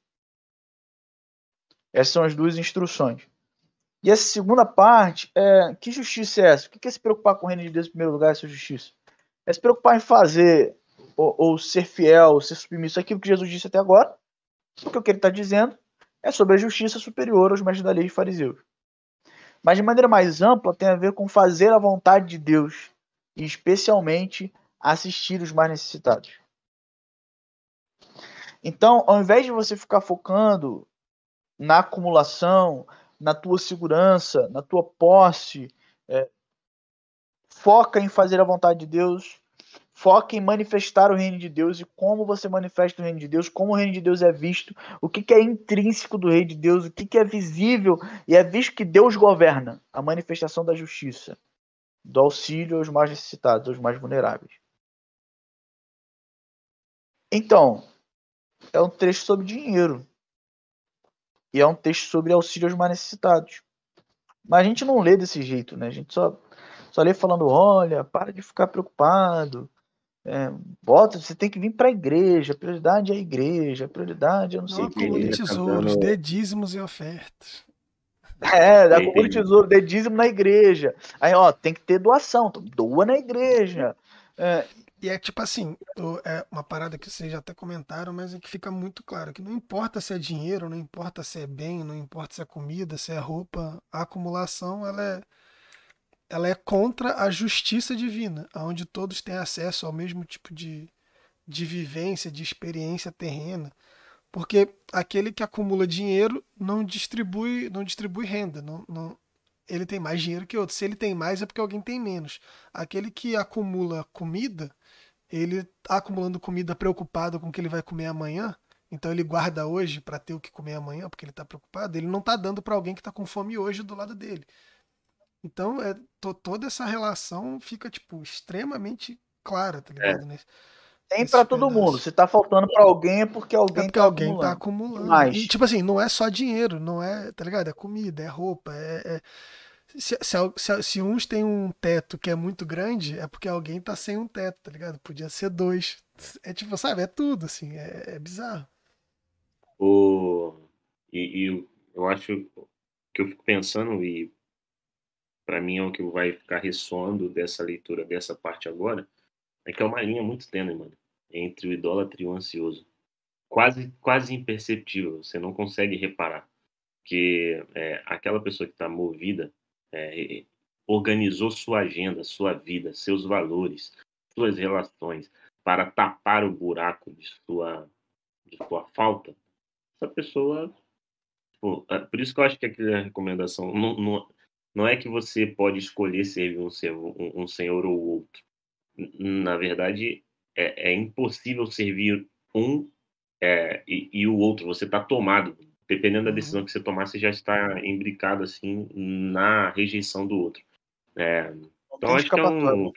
Essas são as duas instruções. E essa segunda parte, é, que justiça é essa? O que é se preocupar com o reino de Deus em primeiro lugar, essa justiça? É se preocupar em fazer ou, ou ser fiel, ser submisso àquilo que Jesus disse até agora, porque o que ele está dizendo é sobre a justiça superior aos mestres da lei e fariseus. Mas de maneira mais ampla, tem a ver com fazer a vontade de Deus e especialmente assistir os mais necessitados. Então, ao invés de você ficar focando na acumulação, na tua segurança, na tua posse. É, foca em fazer a vontade de Deus. Foca em manifestar o reino de Deus e como você manifesta o reino de Deus, como o reino de Deus é visto, o que, que é intrínseco do reino de Deus, o que, que é visível e é visto que Deus governa a manifestação da justiça, do auxílio aos mais necessitados, aos mais vulneráveis. Então, é um trecho sobre dinheiro. E é um texto sobre auxílio aos mais necessitados. Mas a gente não lê desse jeito, né? A gente só, só lê falando: olha, para de ficar preocupado. É, bota, você tem que vir para a igreja. A prioridade é a igreja. A prioridade é não, não sei o que. tesouros, dê dízimos e ofertas. É, dá acumule tesouro, dê dízimo na igreja. Aí, ó, tem que ter doação. Então, doa na igreja. É, e é tipo assim, é uma parada que vocês já até comentaram, mas é que fica muito claro que não importa se é dinheiro, não importa se é bem, não importa se é comida, se é roupa, a acumulação ela é, ela é contra a justiça divina, onde todos têm acesso ao mesmo tipo de, de vivência, de experiência terrena. Porque aquele que acumula dinheiro não distribui, não distribui renda, não, não, ele tem mais dinheiro que outro. Se ele tem mais é porque alguém tem menos. Aquele que acumula comida, ele tá acumulando comida preocupado com o que ele vai comer amanhã, então ele guarda hoje para ter o que comer amanhã, porque ele está preocupado, ele não está dando para alguém que está com fome hoje do lado dele. Então, é, to, toda essa relação fica tipo extremamente clara, tá ligado? É. tem para todo mundo. Se tá faltando para alguém é porque alguém é porque tá alguém acumulando. tá acumulando. Mas... E tipo assim, não é só dinheiro, não é, tá ligado? É comida, é roupa, é, é... Se, se, se, se, uns têm um teto que é muito grande, é porque alguém tá sem um teto, tá ligado? Podia ser dois. É tipo, sabe, é tudo, assim, é, é bizarro. O... E, e, eu acho que eu fico pensando, e para mim é o que vai ficar ressoando dessa leitura, dessa parte agora, é que é uma linha muito tênue, mano, entre o idólatra e o ansioso. Quase, quase imperceptível, você não consegue reparar. Que é, aquela pessoa que está movida é, organizou sua agenda, sua vida, seus valores, suas relações para tapar o buraco de sua, de sua falta, essa pessoa. Pô, é, por isso que eu acho que aquela recomendação não, não, não é que você pode escolher servir um, um, um senhor ou outro na verdade, é, é impossível servir um é, e, e, o outro. Você está tomado. Dependendo da uhum. decisão que você tomar, você já está imbricado assim na rejeição do outro. É, então acho que é um,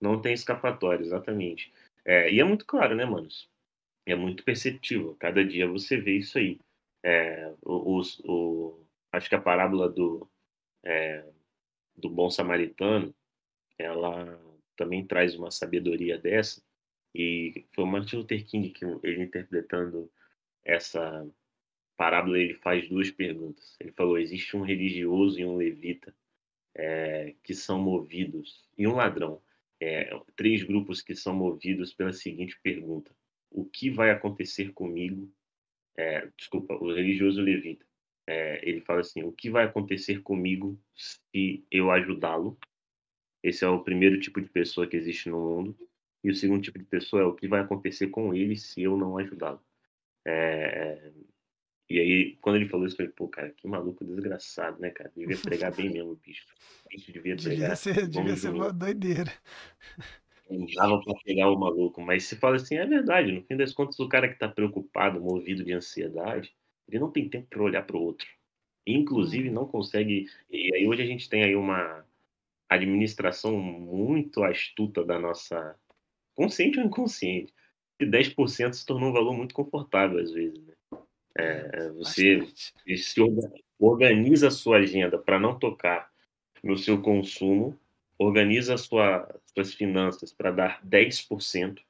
não tem escapatória, exatamente. É, e é muito claro, né, manos? É muito perceptível. Cada dia você vê isso aí. É, o, o, acho que a parábola do, é, do bom samaritano, ela também traz uma sabedoria dessa. E foi o Martin Luther King que ele interpretando essa parábola, ele faz duas perguntas. Ele falou: existe um religioso e um levita é, que são movidos, e um ladrão. É, três grupos que são movidos pela seguinte pergunta: o que vai acontecer comigo? É, desculpa, o religioso levita. É, ele fala assim: o que vai acontecer comigo se eu ajudá-lo? Esse é o primeiro tipo de pessoa que existe no mundo. E o segundo tipo de pessoa é o que vai acontecer com ele se eu não ajudá-lo. É... E aí, quando ele falou isso, eu falei, pô, cara, que maluco desgraçado, né, cara? Devia pregar bem mesmo, bicho. bicho devia pregar. Devia ser, devia ser uma doideira. Não dava pra pegar o maluco. Mas se fala assim, é verdade. No fim das contas, o cara que tá preocupado, movido de ansiedade, ele não tem tempo para olhar para o outro. Inclusive, uhum. não consegue. E aí, hoje a gente tem aí uma administração muito astuta da nossa, consciente ou inconsciente, e 10% se tornou um valor muito confortável às vezes. Né? É, é você se organiza a sua agenda para não tocar no seu consumo, organiza sua, suas finanças para dar 10%,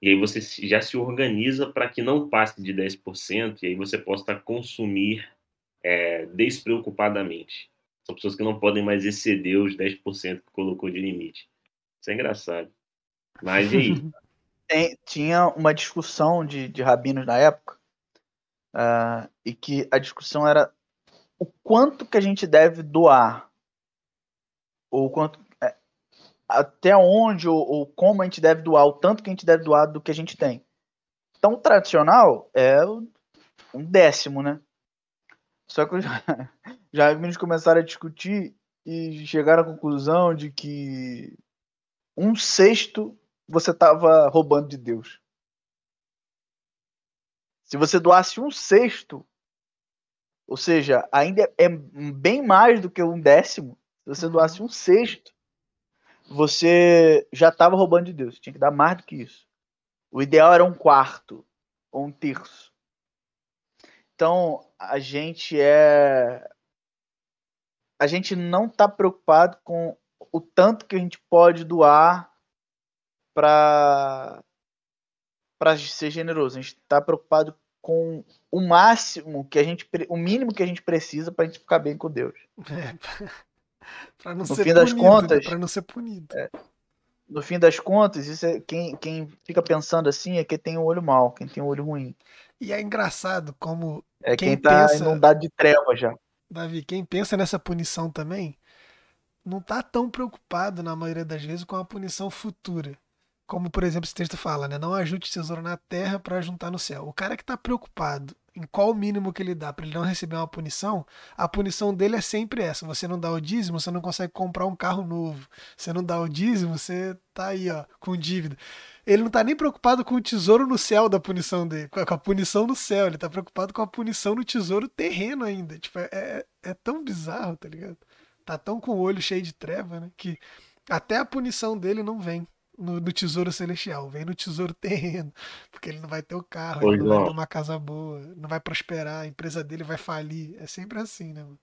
e aí você já se organiza para que não passe de 10%, e aí você possa consumir é, despreocupadamente. São pessoas que não podem mais exceder os 10% que colocou de limite. Isso é engraçado. Mas e aí? Tem, tinha uma discussão de, de rabinos na época, uh, e que a discussão era o quanto que a gente deve doar, ou quanto, até onde ou, ou, como a gente deve doar, o tanto que a gente deve doar do que a gente tem. Então, o tradicional é um décimo, né? Só que já, já eles começaram a discutir e chegaram à conclusão de que um sexto você estava roubando de Deus. Se você doasse um sexto, ou seja, ainda é bem mais do que um décimo, se você doasse um sexto, você já estava roubando de Deus. Tinha que dar mais do que isso. O ideal era um quarto ou um terço. Então, a gente é. A gente não está preocupado com o tanto que a gente pode doar para para ser generoso. A gente está preocupado com o máximo que a gente, o mínimo que a gente precisa para a gente ficar bem com Deus. É, para não no ser fim punido, das né? contas, não ser punido. É, no fim das contas, isso é, quem, quem fica pensando assim é quem tem o um olho mal, quem tem o um olho ruim. E é engraçado como. É quem, quem tá pensa, inundado de treva já. Davi, quem pensa nessa punição também não tá tão preocupado, na maioria das vezes, com a punição futura. Como, por exemplo, esse texto fala, né? Não ajude tesouro na terra para juntar no céu. O cara que está preocupado em qual o mínimo que ele dá para ele não receber uma punição, a punição dele é sempre essa. Você não dá o dízimo, você não consegue comprar um carro novo. Você não dá o dízimo, você tá aí, ó, com dívida ele não tá nem preocupado com o tesouro no céu da punição dele, com a punição no céu, ele tá preocupado com a punição no tesouro terreno ainda. Tipo, é, é, é tão bizarro, tá ligado? Tá tão com o olho cheio de treva, né? Que até a punição dele não vem. No, no, tesouro celestial, vem no tesouro terreno, porque ele não vai ter o carro, Pois ele não vai não. ter uma casa boa, não vai prosperar, a empresa dele vai falir. É sempre assim, né? mano?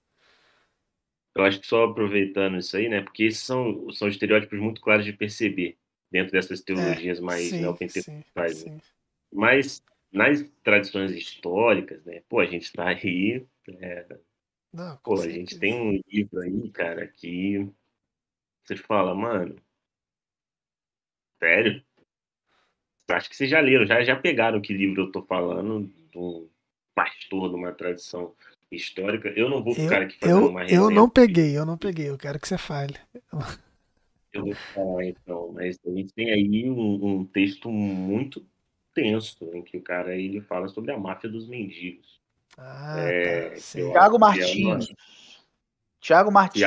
Eu acho que só aproveitando isso aí, né? Porque esses são, são estereótipos muito claros de perceber dentro dessas teologias mais sim, neopentecostais. sim, né? sim. Mas nas tradições históricas, né? Pô, a gente tá aí. é, Não, pô, a gente tem um livro aí, cara, que você fala, mano, sério? Acho que vocês já leram, já, já pegaram que livro eu tô falando, de um pastor de uma tradição histórica. Eu não vou ficar Eu, aqui fazendo eu, uma eu não peguei, eu não peguei, eu quero que você fale. Eu vou falar então, mas a gente tem aí um, um texto muito tenso em que o cara ele fala sobre a máfia dos mendigos. Ah, É, tá. Sei. eu Tiago acho que é Martins. uma- Tiago Martins.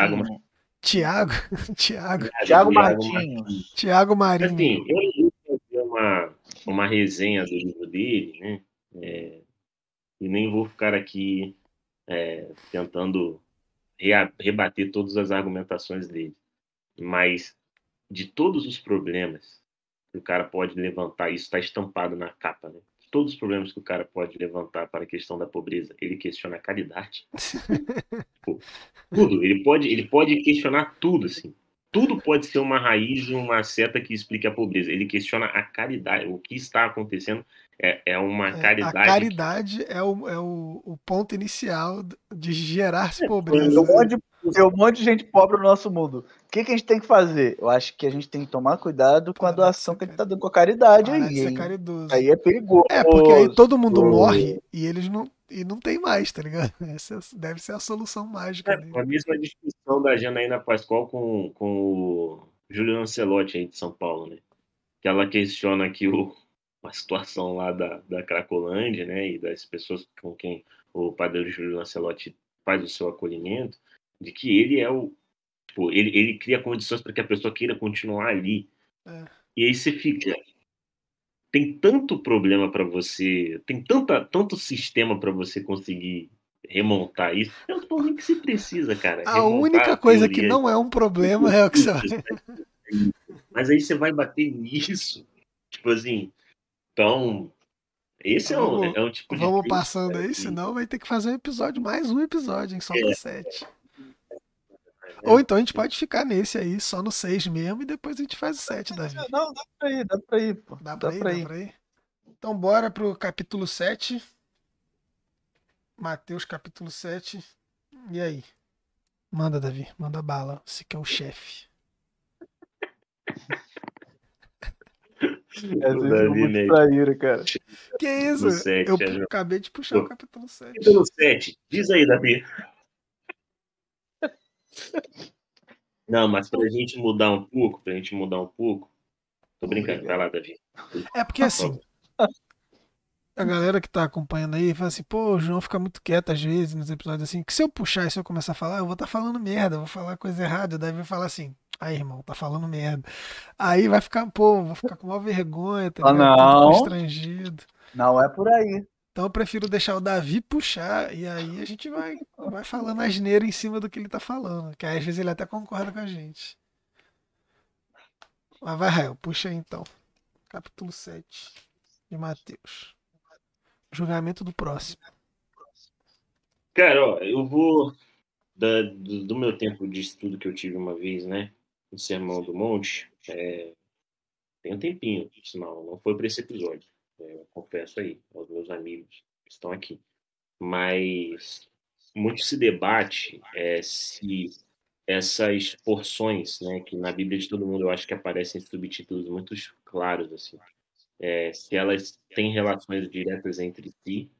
Tiago, Tiago, Thiago Martins. Tiago Marinho. Assim, eu fazer uma, uma resenha do livro dele, né? É, e nem vou ficar aqui é, tentando rea- rebater todas as argumentações dele. Mas de todos os problemas que o cara pode levantar, isso está estampado na capa, né? Todos os problemas que o cara pode levantar para a questão da pobreza, ele questiona a caridade. Pô, tudo. Ele pode, ele pode questionar tudo, assim. Tudo pode ser uma raiz de uma seta que explique a pobreza. Ele questiona a caridade. O que está acontecendo é, é uma É, a caridade. caridade é, o, é o, o ponto inicial de gerar-se Tem pobreza. um, monte de, tem um monte de gente pobre no nosso mundo. O que, que a gente tem que fazer? Eu acho que a gente tem que tomar cuidado com a doação que a gente tá dando com a caridade Parar aí. hein? caridoso. Aí é perigoso. É, porque aí todo mundo morre e eles não, e não tem mais, tá ligado? Essa é- deve ser a solução mágica É, a mesma discussão da Janaína Pascoal com, com o Júlio Lancelotti aí de São Paulo, né? Que ela questiona aqui o, a situação lá da, da Cracolândia, né? E das pessoas com quem o padre Júlio Lancelotti faz o seu acolhimento, de que ele é o. Tipo, ele, ele cria condições para que a pessoa queira continuar ali. É. E aí você fica. Tem tanto problema para você, tem tanta, tanto sistema para você conseguir remontar isso. Não tô nem que se precisa, cara. A remontar única coisa que não é um problema é o que você vai. Mas aí você vai bater nisso. Tipo assim. Então. Esse é um, Vamos- é um tipo de. Vamos passando aí, senão vai ter que fazer um episódio, mais um episódio, hein? Só É. 7. É. Ou então a gente pode ficar nesse aí, só no 6 mesmo, e depois a gente faz o 7, Davi. Não, dá pra ir, dá pra ir, pô. Dá pra ir, dá pra ir. Então bora pro capítulo 7. Mateus capítulo 7. E aí? Manda, Davi, manda bala. Você que é o chefe. Às vezes Davi, muito né? traíra, cara. Que isso? No sete, Eu é, acabei de puxar o capítulo 7. Capítulo 7. Diz aí, Davi. Não, mas pra gente mudar um pouco, pra gente mudar um pouco. Tô brincando, vai lá, Davi. É porque assim, a galera que tá acompanhando aí fala assim, pô, o João fica muito quieto às vezes nos episódios assim, que se eu puxar e se eu começar a falar, eu vou estar falando merda, eu vou falar coisa errada, daí vai falar assim, aí irmão, tá falando merda. Aí vai ficar, pô, vou ficar com maior vergonha, tá Ah, não. Constrangido. Não é por aí. Então eu prefiro deixar o Davi puxar e aí a gente vai, vai falando asneira em cima do que ele tá falando. Que aí, às vezes ele até concorda com a gente. Mas vai, Rael, puxa aí então. Capítulo 7 de Mateus. Julgamento do próximo. Cara, ó, eu vou. da- do, do meu tempo de estudo que eu tive uma vez, né? No Sermão do Monte. é, tem um tempinho, sinal. Não foi para esse episódio. É, eu confesso aí, aos meus amigos que estão aqui. Mas muito se debate é, se essas porções, né, que na Bíblia de todo mundo eu acho que aparecem subtítulos muito claros, assim, é, se elas têm relações diretas entre si.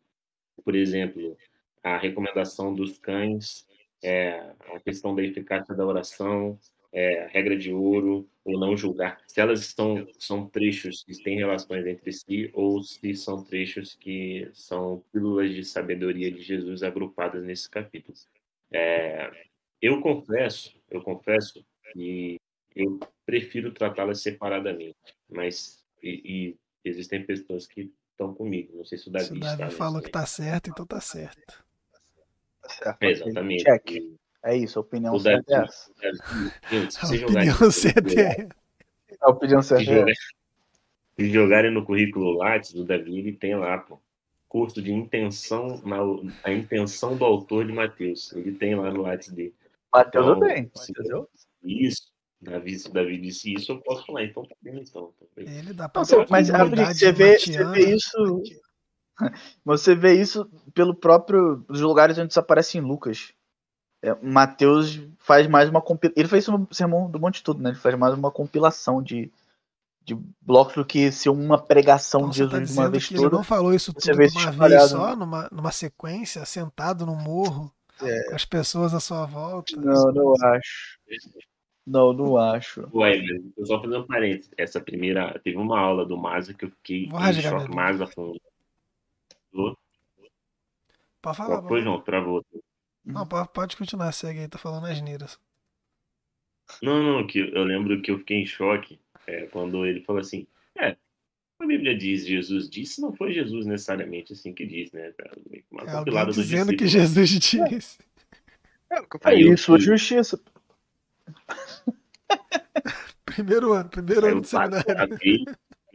Por exemplo, a recomendação dos cães, é, a questão da eficácia da oração, é, a regra de ouro, ou não julgar, se elas estão, são trechos que têm relações entre si, ou se são trechos que são pílulas de sabedoria de Jesus agrupadas nesse capítulo. É, eu confesso, eu confesso que eu prefiro tratá-las separadamente, mas e, e existem pessoas que estão comigo. Não sei se o Davi, Se o está Davi nesse falou que aí. tá certo, então tá certo. Tá certo. É, exatamente. Check. É isso, a opinião O certa é essa. Davi, gente, se A você jogar opinião certa é. A opinião certa. Se, jogar, se jogarem no currículo Lattes, do Davi, ele tem lá, pô, curso de intenção, na, a intenção do autor de Mateus. Ele tem lá no Lattes dele. Mateus então, eu tenho. Mateus Isso. Davi, se o Davi disse isso, eu posso falar. Então tá bem, então. Tá Ele dá pra Não, mas você vê, você vê isso. Você vê isso pelo próprio. dos lugares onde isso aparece em Lucas. É, Mateus faz mais uma compilação. Ele fez isso no Sermão do Monte Tudo, né? Ele faz mais uma compilação de, de blocos do que ser uma pregação então, de Jesus tá de uma vez que toda. Ele não falou isso tudo de uma vez só, numa, numa sequência, sentado no morro, é. com as pessoas à sua volta. Não, não acho. Não, não acho. Ué, eu só fazendo um parênteses. Essa primeira. Teve uma aula do Maza que eu fiquei Vou em choque. Maza falando. Pode falar. Foi, João? Travou. Não, pode continuar, segue aí, tá falando as neiras. Não, não, que eu lembro que eu fiquei em choque é, quando ele falou assim: é, a Bíblia diz, Jesus disse, não foi Jesus necessariamente assim que diz, né? Uma é alguém dizendo que Jesus disse. É, é isso, a justiça. primeiro ano, primeiro ano de seminário.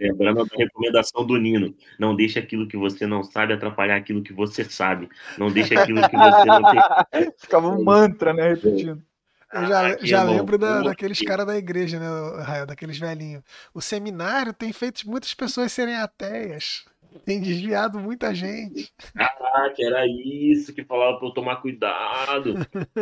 Lembrando a recomendação do Nino. Não deixe aquilo que você não sabe atrapalhar aquilo que você sabe. Não deixe aquilo que você não tem. Ficava um mantra, né? Repetindo. Eu já, ah, já lembro da, daqueles caras da igreja, né, Raio, daqueles velhinhos. O seminário tem feito muitas pessoas serem ateias. Tem desviado muita gente. Ah, que era isso que falava para eu tomar cuidado.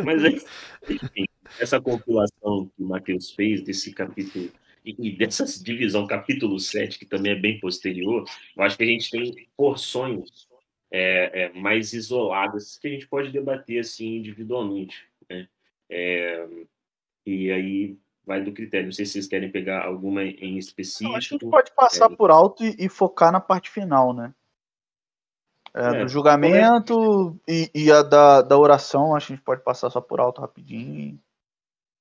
Mas, enfim, essa compilação que o Matheus fez desse capítulo e dessa divisão capítulo 7, que também é bem posterior, eu acho que a gente tem porções é, é, mais isoladas que a gente pode debater assim individualmente. Né? É, e aí vai do critério. Não sei se vocês querem pegar alguma em específico. a gente pode passar é. por alto e, e, focar na parte final, né? É, do julgamento e, e, a da, da oração, acho que a gente pode passar só por alto rapidinho.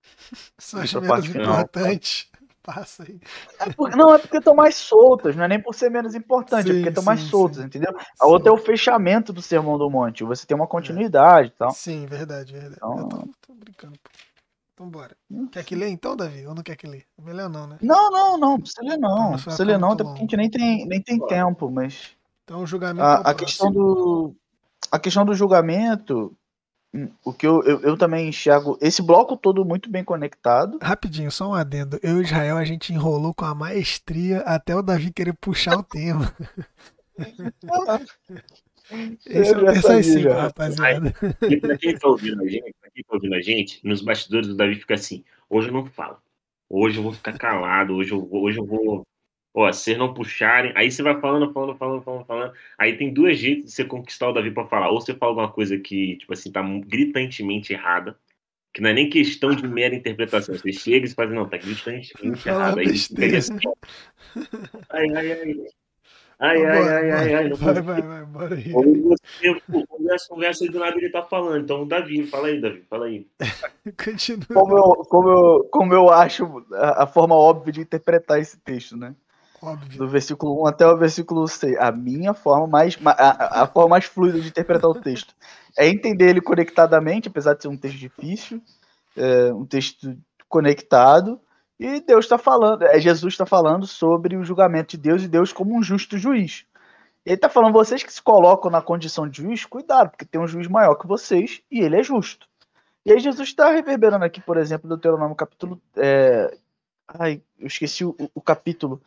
São as menos importantes passa aí. É porque, não, é porque estão mais soltas, não é nem por ser menos importante, sim, é porque estão mais soltas, entendeu? A sim. outra é o fechamento do Sermão do Monte, você tem uma continuidade e tal. Sim, verdade, verdade. Então... Eu tô, tô brincando. Então bora. Quer que lê então, Davi? Ou não quer que lê? É melhor não, né? Não, não, não. Precisa ler não. Então, precisa ler não, até porque a gente nem tem, nem tem tempo, mas. Então o julgamento. A, é a questão do. A questão do julgamento, o que eu, eu, eu, também enxergo esse bloco todo muito bem conectado. Rapidinho, só um adendo. Eu e Israel a gente enrolou com a maestria até o Davi querer puxar o tema. Esse é o terça 5, rapaziada. E pra quem tá ouvindo a gente, pra quem tá ouvindo a gente, nos bastidores o Davi fica assim, hoje eu não falo. Hoje eu vou ficar calado, hoje eu hoje eu vou Ó, vocês não puxarem, aí você vai falando, falando, falando, falando, falando. Aí tem dois jeitos de você conquistar o Davi para falar. Ou você fala alguma coisa que, tipo assim, tá gritantemente errada, que não é nem questão de mera interpretação. Você chega e faz, não, tá gritantemente errado. Aí, assim, ai, ai, ai. Ai, ai, ai, ai, ai. Vai, vai, vai, bora aí. Você, conversa, conversa aí do nada ele tá falando. Então, Davi, fala aí, Davi, fala aí. Continua. Como eu, como eu, como eu acho a, a forma óbvia de interpretar esse texto, né? Óbvio. Do versículo 1 até o versículo 6. A minha forma mais. A, a forma mais fluida de interpretar o texto. É entender ele conectadamente, apesar de ser um texto difícil, é um texto conectado. E Deus está falando, é Jesus está falando sobre o julgamento de Deus e Deus como um justo juiz. Ele está falando, vocês que se colocam na condição de juiz, cuidado, porque tem um juiz maior que vocês e ele é justo. E aí Jesus está reverberando aqui, por exemplo, Deuteronômio capítulo. É... Ai, eu esqueci o, o capítulo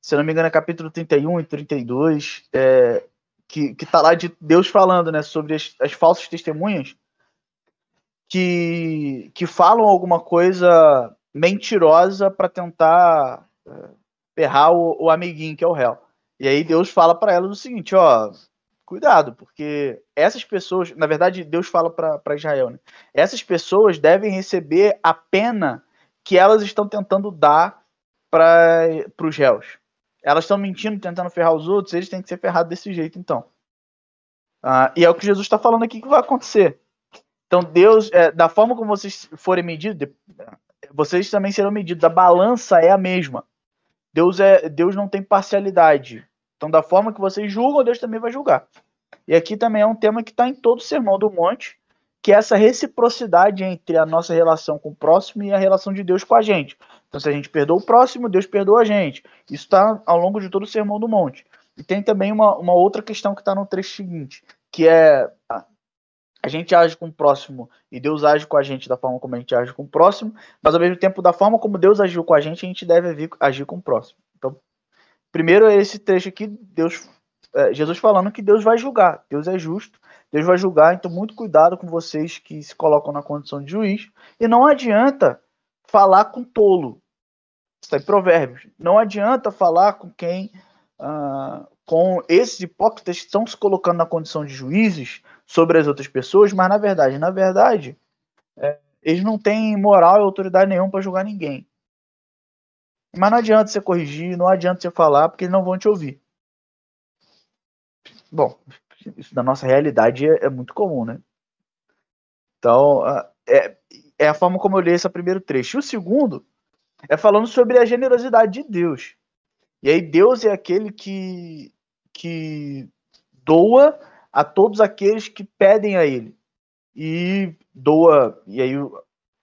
se eu não me engano, é capítulo 31 e 32, é, que, que tá lá de Deus falando, né, sobre as, as falsas testemunhas que, que falam alguma coisa mentirosa para tentar é, ferrar o, o, amiguinho que é o réu. E aí Deus fala para elas o seguinte, ó, cuidado, porque essas pessoas, na verdade, Deus fala para Israel, né? Essas pessoas devem receber a pena que elas estão tentando dar para os réus elas estão mentindo, tentando ferrar os outros, eles têm que ser ferrados desse jeito, então. Ah, e é o que Jesus está falando aqui que vai acontecer. Então, Deus, é, da forma como vocês forem medidos, vocês também serão medidos. A balança é a mesma. Deus, é, Deus não tem parcialidade. Então, da forma que vocês julgam, Deus também vai julgar. E aqui também é um tema que está em todo o Sermão do Monte. que é essa reciprocidade entre a nossa relação com o próximo e a relação de Deus com a gente. Então, se a gente perdoa o próximo, Deus perdoa a gente. Isso está ao longo de todo o Sermão do Monte. E tem também uma, uma outra questão que está no trecho seguinte, que é a gente age com o próximo e Deus age com a gente da forma como a gente age com o próximo, mas ao mesmo tempo, da forma como Deus agiu com a gente, a gente deve agir com o próximo. Então, primeiro é esse trecho aqui, Deus, é, Jesus falando que Deus vai julgar, Deus é justo, Deus vai julgar, então muito cuidado com vocês que se colocam na condição de juiz. E não adianta falar com tolo. Está em Provérbios. Não adianta falar com quem, ah, com esses hipócritas que estão se colocando na condição de juízes sobre as outras pessoas, mas na verdade, na verdade, é, eles não têm moral e autoridade nenhuma para julgar ninguém. Mas não adianta você corrigir, não adianta você falar, porque eles não vão te ouvir. Bom, isso na nossa realidade é, é muito comum, né? Então, é, é a forma como eu li esse primeiro trecho. E o segundo é falando sobre a generosidade de Deus. E aí Deus é aquele que, que doa a todos aqueles que pedem a ele. E doa, e aí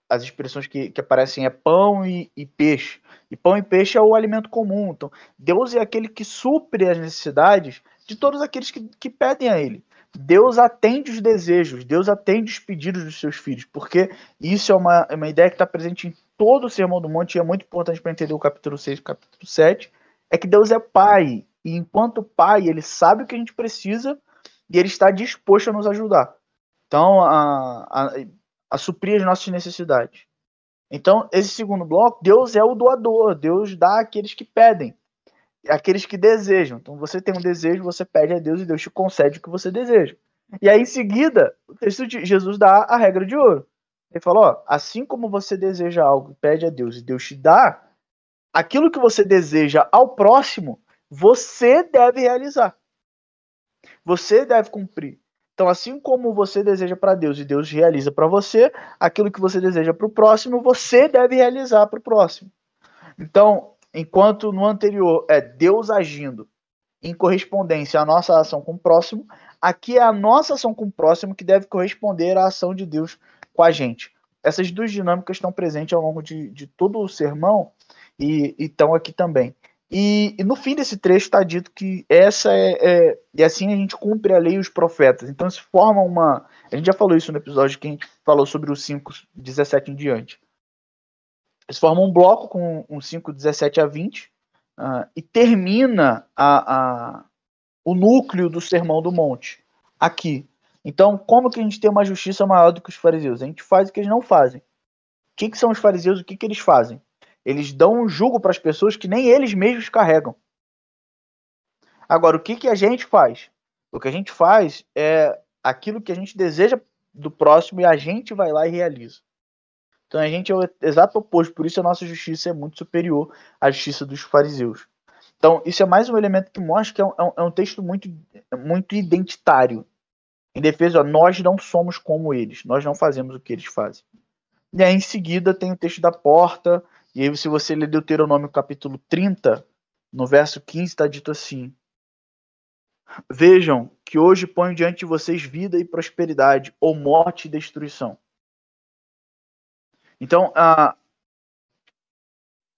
as expressões que, que aparecem é pão e, e, peixe. E pão e peixe é o alimento comum. Então, Deus é aquele que supre as necessidades de todos aqueles que, que pedem a Ele. Deus atende os desejos, Deus atende os pedidos dos seus filhos, porque isso é uma, é uma ideia que está presente em todo o Sermão do Monte e é muito importante para entender o capítulo 6 e o capítulo 7, é que Deus é Pai, e enquanto Pai, Ele sabe o que a gente precisa e Ele está disposto a nos ajudar. Então, a, a, a suprir as nossas necessidades. Então, esse segundo bloco, Deus é o doador, Deus dá àqueles que pedem aqueles que desejam. Então você tem um desejo, você pede a Deus e Deus te concede o que você deseja. E aí em seguida, o texto de Jesus dá a regra de ouro. Ele falou, assim como você deseja algo, pede a Deus e Deus te dá, aquilo que você deseja ao próximo, você deve realizar. Você deve cumprir. Então, assim como você deseja para Deus e Deus realiza para você, aquilo que você deseja para o próximo, você deve realizar para o próximo. Então, Enquanto no anterior é Deus agindo em correspondência à nossa ação com o próximo, aqui é a nossa ação com o próximo que deve corresponder à ação de Deus com a gente. Essas duas dinâmicas estão presentes ao longo de, de todo o sermão e estão aqui também. E, e, no fim desse trecho está dito que essa é, é, E assim a gente cumpre a lei e os profetas. Então se forma uma. A gente já falou isso no episódio que falou sobre os 5, 17 em diante. Eles formam um bloco com um 5, 17 a 20 uh, ah, e termina a, a, o núcleo do Sermão do Monte aqui. Então, como que a gente tem uma justiça maior do que os fariseus? A gente faz o que eles não fazem. O que, que são os fariseus? O que, que eles fazem? Eles dão um jugo para as pessoas que nem eles mesmos carregam. Agora, o que, que a gente faz? O que a gente faz é aquilo que a gente deseja do próximo e a gente vai lá e realiza. Então a gente é o exato oposto, por isso a nossa justiça é muito superior à justiça dos fariseus. Então, isso é mais um elemento que mostra que é um, é um é texto muito, muito identitário. Em defesa, ó, nós não somos como eles, nós não fazemos o que eles fazem. E aí, em seguida, tem o texto da porta, e aí, se você ler Deuteronômio capítulo 30, no verso 15, está dito assim: Vejam que hoje ponho diante de vocês vida e prosperidade, ou morte e destruição. Então, uh,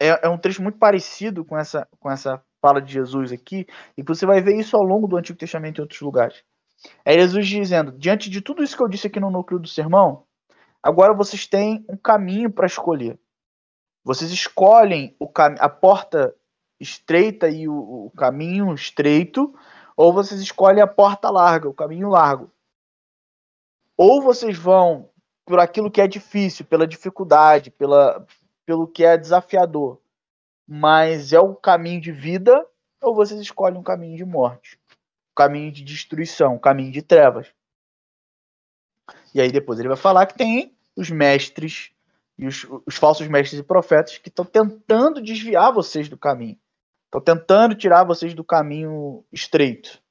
é, é, um trecho muito parecido com essa, com essa fala de Jesus aqui, e você vai ver isso ao longo do Antigo Testamento em outros lugares. É Jesus dizendo: diante de tudo isso que eu disse aqui no núcleo do sermão, agora vocês têm um caminho para escolher. Vocês escolhem o a porta estreita e o, o caminho estreito, ou vocês escolhem a porta larga, o caminho largo. Ou vocês vão por aquilo que é difícil, pela dificuldade, pela, pelo que é desafiador. Mas é o caminho de vida ou vocês escolhem um caminho de morte? Um caminho de destruição, um caminho de trevas. E aí depois ele vai falar que tem os mestres e os, os falsos mestres e profetas que estão tentando desviar vocês do caminho. Estão tentando tirar vocês do caminho estreito.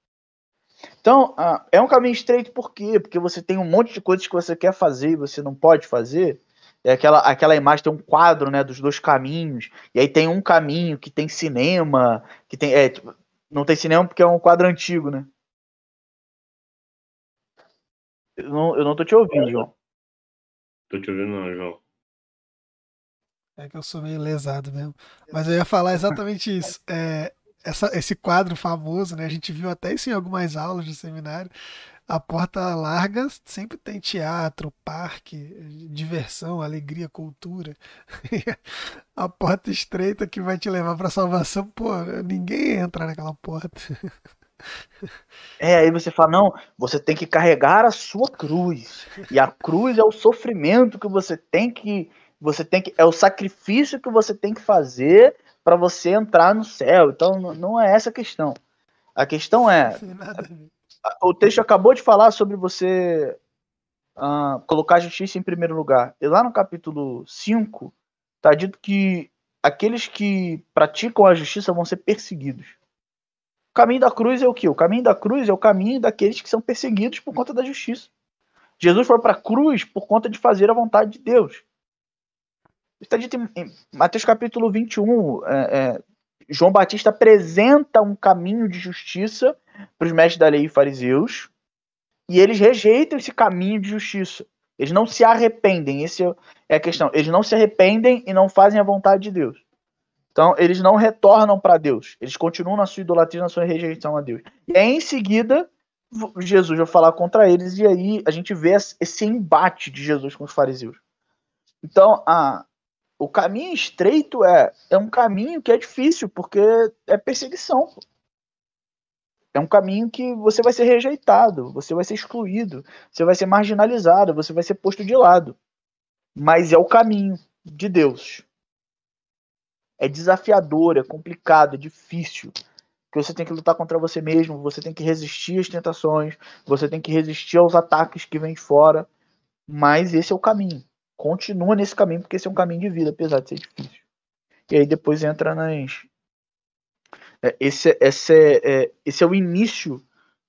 Então, ah, é um caminho estreito por quê? Porque você tem um monte de coisas que você quer fazer e você não pode fazer. É aquela, aquela imagem, tem um quadro né, dos dois caminhos, e aí tem um caminho que tem cinema, que tem. É, tipo, não tem cinema porque é um quadro antigo, né? Eu não, eu não tô te ouvindo, João. Tô te ouvindo não, João. É que eu sou meio lesado mesmo. Mas eu ia falar exatamente isso. É, essa, esse quadro famoso, né? A gente viu até isso em algumas aulas do seminário. A porta larga sempre tem teatro, parque, diversão, alegria, cultura. a porta estreita que vai te levar para salvação, pô, ninguém entra naquela porta. É, aí você fala, não, você tem que carregar a sua cruz. E a cruz é o sofrimento que você tem que. Você tem que. É o sacrifício que você tem que fazer para você entrar no céu. Então não é essa a questão. A questão é. O texto acabou de falar sobre você uh, colocar a justiça em primeiro lugar. E lá no capítulo 5, está dito que aqueles que praticam a justiça vão ser perseguidos. O caminho da cruz é o que? O caminho da cruz é o caminho daqueles que são perseguidos por conta da justiça. Jesus foi para a cruz por conta de fazer a vontade de Deus. Está dito em, Mateus capítulo 21, é, é, João Batista apresenta um caminho de justiça para os mestres da lei e fariseus, e eles rejeitam esse caminho de justiça. Eles não se arrependem, essa é a questão. Eles não se arrependem e não fazem a vontade de Deus. Então, eles não retornam para Deus. Eles continuam na sua idolatria, na sua rejeição a Deus. E aí, em seguida, Jesus vai falar contra eles, e aí a gente vê esse embate de Jesus com os fariseus. Então, a, o caminho estreito é, é um caminho que é difícil, porque é perseguição. É um caminho que você vai ser rejeitado, você vai ser excluído, você vai ser marginalizado, você vai ser posto de lado. Mas é o caminho de Deus. É desafiador, é complicado, é difícil. Que você tem que lutar contra você mesmo, você tem que resistir às tentações, você tem que resistir aos ataques que vêm de fora. Mas esse é o caminho continua nesse caminho, porque esse é um caminho de vida, apesar de ser difícil. E aí depois entra nas. É, esse, esse, é, é, esse é o início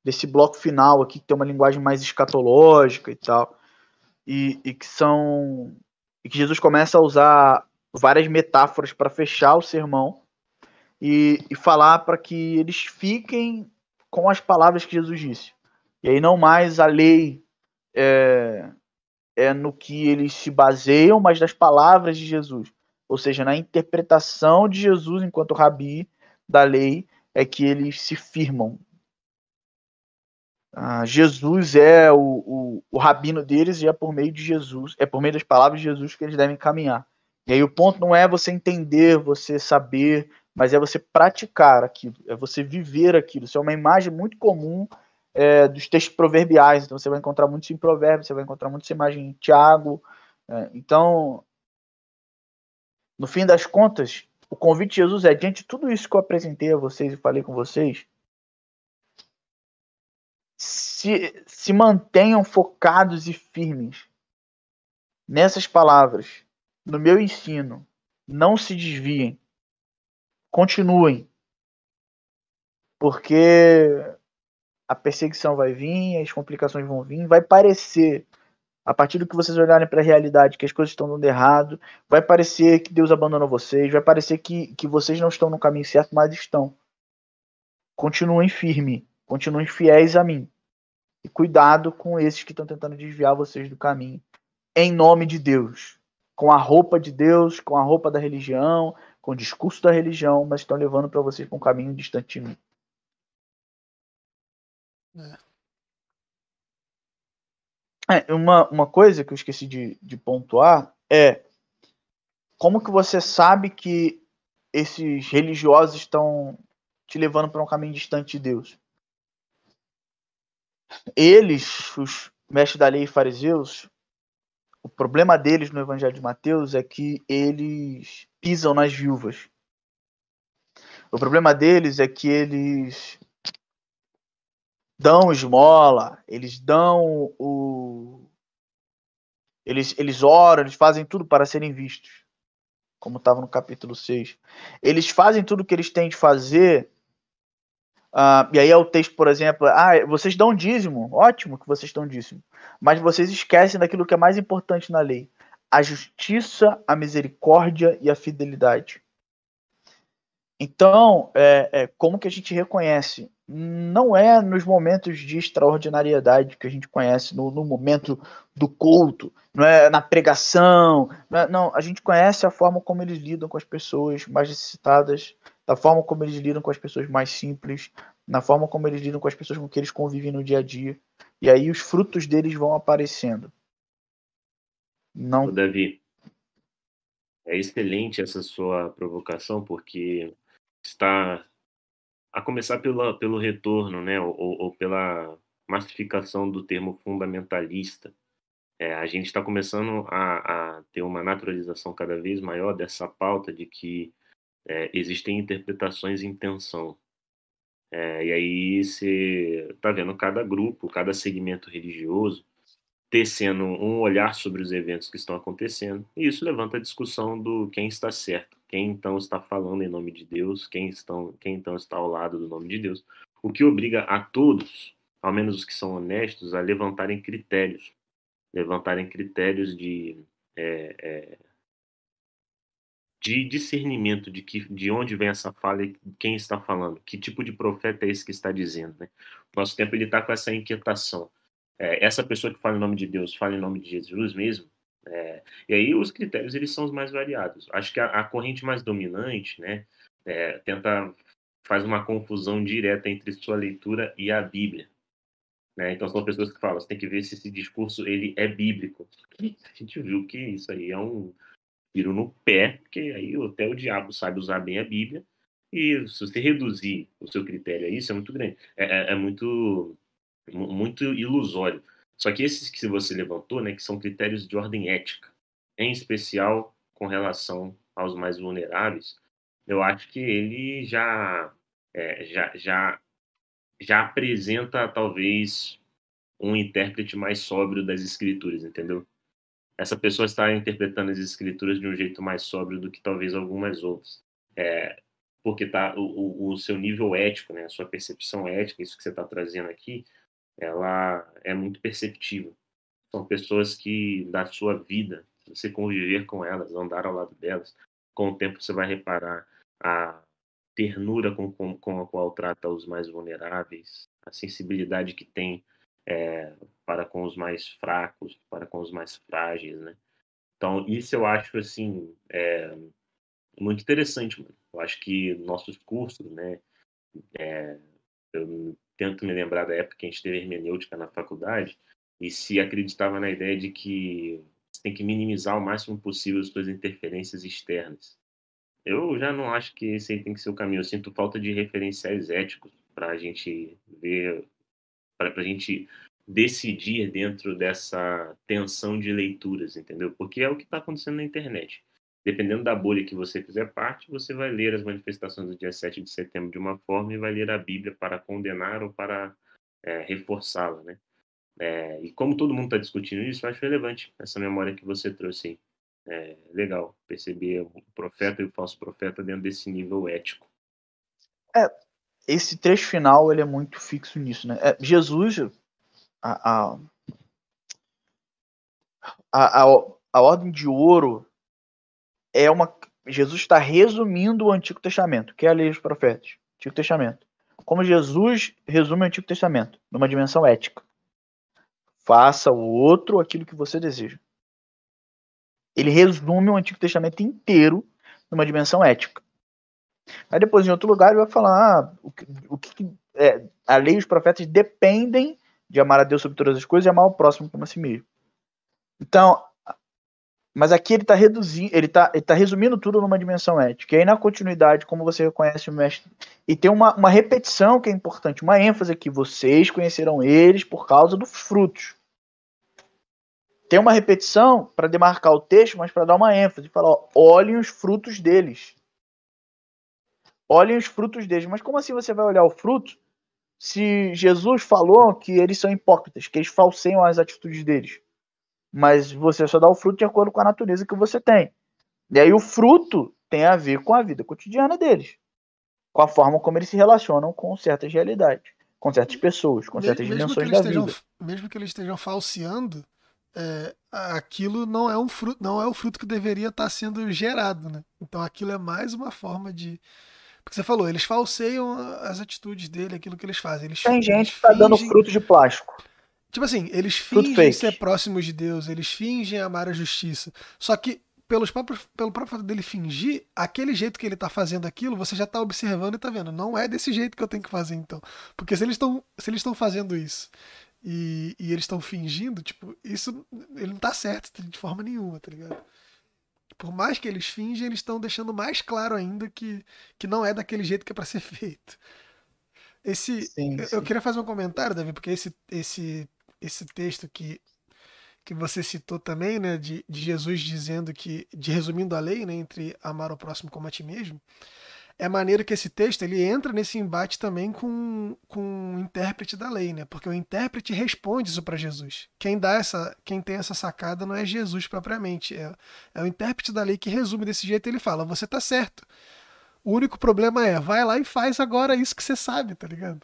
desse bloco final aqui, que tem uma linguagem mais escatológica e tal. E, e que são. E que Jesus começa a usar várias metáforas para fechar o sermão e, e falar para que eles fiquem com as palavras que Jesus disse. E aí não mais a lei é, é no que eles se baseiam, mas nas palavras de Jesus. Ou seja, na interpretação de Jesus enquanto rabi da lei é que eles se firmam. Ah, Jesus é o, o, o, rabino deles e é por meio de Jesus, é por meio das palavras de Jesus que eles devem caminhar. E aí o ponto não é você entender, você saber, mas é você praticar aquilo, é você viver aquilo. Isso é uma imagem muito comum é, dos textos proverbiais. Então você vai encontrar muito em Provérbios, você vai encontrar muito essa imagem em Tiago. É, então, no fim das contas, o convite de Jesus é: diante de tudo isso que eu apresentei a vocês e falei com vocês, se, se mantenham focados e firmes nessas palavras, no meu ensino. Não se desviem. Continuem. Porque a perseguição vai vir, as complicações vão vir, vai parecer, a partir do que vocês olharem para a realidade, que as coisas estão dando errado, vai parecer que Deus abandonou vocês, vai parecer que, que vocês não estão no caminho certo, mas estão. Continuem firme, continuem fiéis a mim. E cuidado com esses que estão tentando desviar vocês do caminho. Em nome de Deus. Com a roupa de Deus, com a roupa da religião, com o discurso da religião, mas estão levando para vocês para um caminho distante de mim. É. é, uma, uma coisa que eu esqueci de, de pontuar é como que você sabe que esses religiosos estão te levando para um caminho distante de Deus? Eles, os mestres da lei e fariseus, o problema deles no Evangelho de Mateus é que eles pisam nas viúvas. O problema deles é que eles dão esmola, eles dão o. Eles, eles oram, eles fazem tudo para serem vistos. Como estava no capítulo 6. Eles fazem tudo o que eles têm de fazer. Uh, e aí é o texto, por exemplo, ah, vocês dão dízimo, ótimo que vocês dão dízimo, mas vocês esquecem daquilo que é mais importante na lei: a justiça, a misericórdia e a fidelidade. Então, é, é, como que a gente reconhece não é nos momentos de extraordinariedade que a gente conhece, no, no momento do culto, não é na pregação, não, é, não, a gente conhece a forma como eles lidam com as pessoas mais necessitadas, da forma como eles lidam com as pessoas mais simples, na forma como eles lidam com as pessoas com que eles convivem no dia a dia. E aí os frutos deles vão aparecendo. Não. Davi, é excelente essa sua provocação, porque está a começar pela, pelo retorno, né, ou, ou pela massificação do termo fundamentalista. É, a gente está começando a, a, ter uma naturalização cada vez maior dessa pauta de que é, existem interpretações em tensão. É, e aí você está vendo cada grupo, cada segmento religioso tecendo um olhar sobre os eventos que estão acontecendo, e isso levanta a discussão do quem está certo, quem então está falando em nome de Deus, quem, estão, quem então está ao lado do nome de Deus, o que obriga a todos, ao menos os que são honestos, a levantarem critérios, levantarem critérios de, é, é, de discernimento de, que, de onde vem essa fala e quem está falando, que tipo de profeta é esse que está dizendo. Né? Nosso tempo ele está com essa inquietação é, essa pessoa que fala em nome de Deus fala em nome de Jesus mesmo. É, e aí os critérios eles são os mais variados. Acho que a, a corrente mais dominante, né, é, tenta faz uma confusão direta entre sua leitura e a Bíblia. Né? Então são pessoas que falam, você tem que ver se esse discurso ele é bíblico. A gente viu que isso aí é um tiro no pé, porque aí até o diabo sabe usar bem a Bíblia. E se você reduzir o seu critério a isso, é muito grande. É, é, é muito muito ilusório. Só que esses que você levantou, né, que são critérios de ordem ética, em especial com relação aos mais vulneráveis, eu acho que ele já é, já, já já apresenta talvez um intérprete mais sóbrio das escrituras, entendeu? Essa pessoa está interpretando as escrituras de um jeito mais sóbrio do que talvez algumas outras. É, porque tá o, o, seu nível ético, né, a sua percepção ética, isso que você está trazendo aqui, ela é muito perceptível. São pessoas que, da sua vida, se você conviver com elas, andar ao lado delas, com o tempo você vai reparar a ternura com, com, com a qual trata os mais vulneráveis, a sensibilidade que tem é, para com os mais fracos, para com os mais frágeis, né? Então, isso eu acho, assim, é, muito interessante, mano. Eu acho que nossos cursos, né, é, eu tento me lembrar da época que a gente teve hermenêutica na faculdade e se acreditava na ideia de que você tem que minimizar o máximo possível as suas interferências externas. Eu já não acho que esse aí tem que ser o caminho. Eu sinto falta de referenciais éticos para a gente ver, para a gente decidir dentro dessa tensão de leituras, entendeu? Porque é o que está acontecendo na internet dependendo da bolha que você fizer parte, você vai ler as manifestações do dia 7 de setembro de uma forma e vai ler a Bíblia para condenar ou para é, reforçá-la, né? É, e como todo mundo está discutindo isso, acho relevante essa memória que você trouxe. É legal perceber o profeta e o falso profeta dentro desse nível ético. É, esse trecho final ele é muito fixo nisso, né? É, Jesus, a, a, a, a, ordem de ouro é uma. Jesus está resumindo o Antigo Testamento, que é a lei dos profetas. Antigo Testamento. Como Jesus resume o Antigo Testamento, numa dimensão ética. Faça o outro aquilo que você deseja. Ele resume o Antigo Testamento inteiro numa dimensão ética. Aí depois, em outro lugar, ele vai falar ah, o que, o que é, a lei e os profetas dependem de amar a Deus sobre todas as coisas e amar o próximo como a si mesmo. Então, mas aqui ele está reduzindo, ele está tá resumindo tudo numa dimensão ética. E aí na continuidade, como você reconhece o mestre, e tem uma, uma repetição que é importante, uma ênfase aqui, vocês conheceram eles por causa dos frutos. Tem uma repetição para demarcar o texto, mas para dar uma ênfase, falar, ó, olhem os frutos deles. Olhem os frutos deles. Mas como assim você vai olhar o fruto se Jesus falou que eles são hipócritas, que eles falseiam as atitudes deles? Mas você só dá o fruto de acordo com a natureza que você tem. E aí o fruto tem a ver com a vida cotidiana deles, com a forma como eles se relacionam com certas realidades, com certas pessoas, com certas mesmo dimensões da estejam, vida. Mesmo que eles estejam falseando, é, aquilo não é um fruto, não é o fruto que deveria estar sendo gerado, né? Então aquilo é mais uma forma de Porque você falou, eles falseiam as atitudes dele, aquilo que eles fazem. Eles, Tem gente eles que tá dando frutos de plástico. Tipo assim, eles fingem ser próximos de Deus, eles fingem amar a justiça. Só que, pelos próprios, pelo próprio fato dele fingir, aquele jeito que ele tá fazendo aquilo, você já tá observando e tá vendo. Não é desse jeito que eu tenho que fazer, então. Porque se eles estão se eles estão fazendo isso e, e eles estão fingindo, tipo, isso ele não tá certo de forma nenhuma, tá ligado? Por mais que eles fingem, eles estão deixando mais claro ainda que, que não é daquele jeito que é pra ser feito. Esse, Sim, eu- sim. eu queria fazer um comentário, Davi, porque esse, esse, esse texto que, que você citou também, né, de, de Jesus dizendo que, de resumindo a lei, né, entre amar o próximo como a ti mesmo, é maneiro que esse texto ele entra nesse embate também com, com o intérprete da lei, né? Porque o intérprete responde isso para Jesus. Quem dá essa, quem tem essa sacada não é Jesus propriamente, é, é o intérprete da lei que resume desse jeito. Ele fala: você tá certo. O único problema é, vai lá e faz agora isso que você sabe, tá ligado?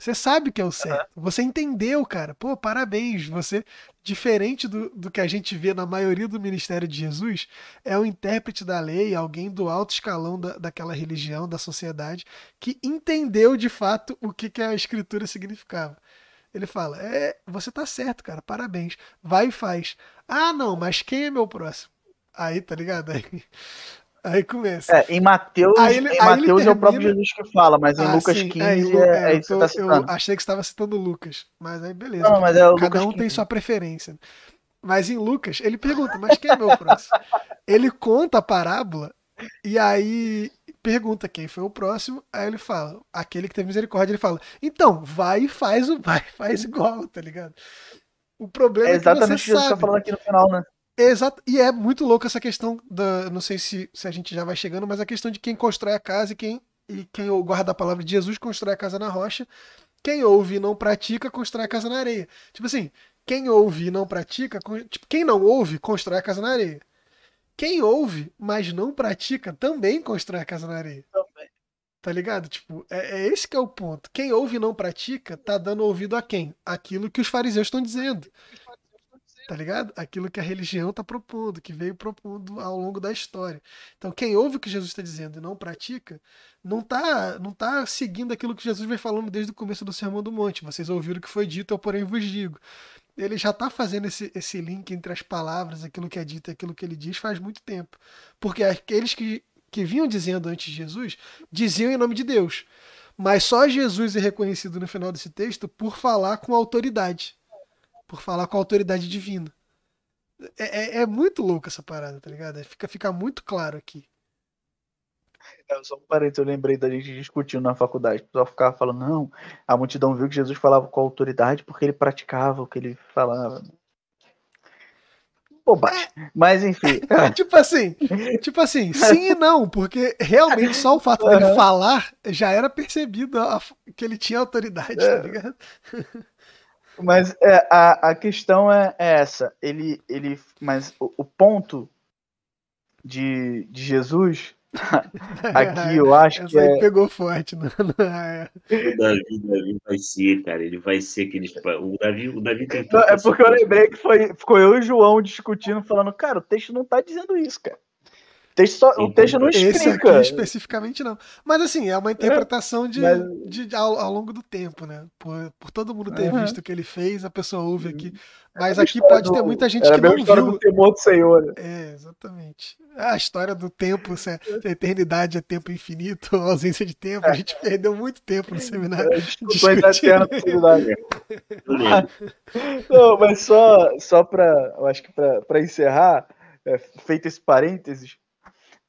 Você sabe que é o certo. Você entendeu, cara. Pô, parabéns. Você, diferente do, do que a gente vê na maioria do ministério de Jesus, é o intérprete da lei, alguém do alto escalão da, daquela religião, da sociedade, que entendeu de fato o que, que a escritura significava. Ele fala: É, você tá certo, cara, parabéns. Vai e faz. Ah, não, mas quem é meu próximo? Aí, tá ligado? Aí, aí começa. É, em Mateus, Aí ele- em Mateus é o próprio termina- Jesus que fala, mas em Ah, Lucas sim, 15 é, é, Lu- é, é, eu, isso que você tô- tá citando. eu achei que você estava citando Lucas, mas aí beleza. Não, mas é o Cada Lucas um tem 15. sua preferência. Mas em Lucas, ele pergunta, mas quem é meu próximo? Ele conta a parábola e aí pergunta quem foi o próximo, aí ele fala, aquele que teve misericórdia, ele fala, então, vai e faz o vai, faz igual, tá ligado? O problema É é, exatamente o que que você tá sabe. falando aqui no final, né? Exato. E é muito louco essa questão da. Não sei se, se a gente já vai chegando, mas a questão de quem constrói a casa e quem, e quem guarda a palavra de Jesus constrói a casa na rocha. Quem ouve e não pratica, constrói a casa na areia. Tipo assim, quem ouve e não pratica, tipo, quem não ouve, constrói a casa na areia. Quem ouve, mas não pratica, também constrói a casa na areia. Também. Tá ligado? Tipo, é, é esse que é o ponto. Quem ouve e não pratica, tá dando ouvido a quem? Aquilo que os fariseus estão dizendo. Tá ligado? Aquilo que a religião tá propondo, que veio propondo ao longo da história. Então, quem ouve o que Jesus está dizendo e não pratica, não tá, não tá seguindo aquilo que Jesus vem falando desde o começo do Sermão do Monte. Vocês ouviram o que foi dito, eu porém vos digo. Ele já tá fazendo esse, esse link entre as palavras, aquilo que é dito e aquilo que ele diz faz muito tempo. Porque aqueles que, que vinham dizendo antes de Jesus, diziam em nome de Deus. Mas só Jesus é reconhecido no final desse texto por falar com autoridade. Por falar com autoridade divina. É, é, é muito louco essa parada, tá ligado? Fica, fica muito claro aqui. É, só um parênteses, eu lembrei da gente discutindo na faculdade. O pessoal ficava falando, não, a multidão viu que Jesus falava com autoridade porque ele praticava o que ele falava. Bobagem. Mas enfim. tipo assim, tipo assim, sim e não, porque realmente só o fato dele Uhum. falar já era percebido a- que ele tinha autoridade, tá ligado? Mas é, a, a questão é, é essa. Ele, ele, mas o, o ponto de, de Jesus aqui eu acho que Essa aí é. pegou forte, não, não é. O Davi, o Davi vai ser, cara. Ele vai ser aquele. O Davi, o Davi tem é porque eu lembrei que foi, ficou eu e o João discutindo, falando, cara, o texto não tá dizendo isso, cara. O texto, só, o texto não Esse explica. aqui especificamente não. Mas assim, é uma interpretação de, mas- de- ao, ao longo do tempo, né? Por, por todo mundo ter Aham. visto o que ele fez, a pessoa ouve aqui. Mas Era a aqui pode ter do- muita gente era que não história viu. do temor do Senhor. né? É, exatamente. A história do tempo, se a se a eternidade é tempo infinito, a ausência de tempo. A gente perdeu muito tempo no seminário. É, da discutindo. eterna. Não, mas só, só para, eu acho que para encerrar, é, feito esse parênteses,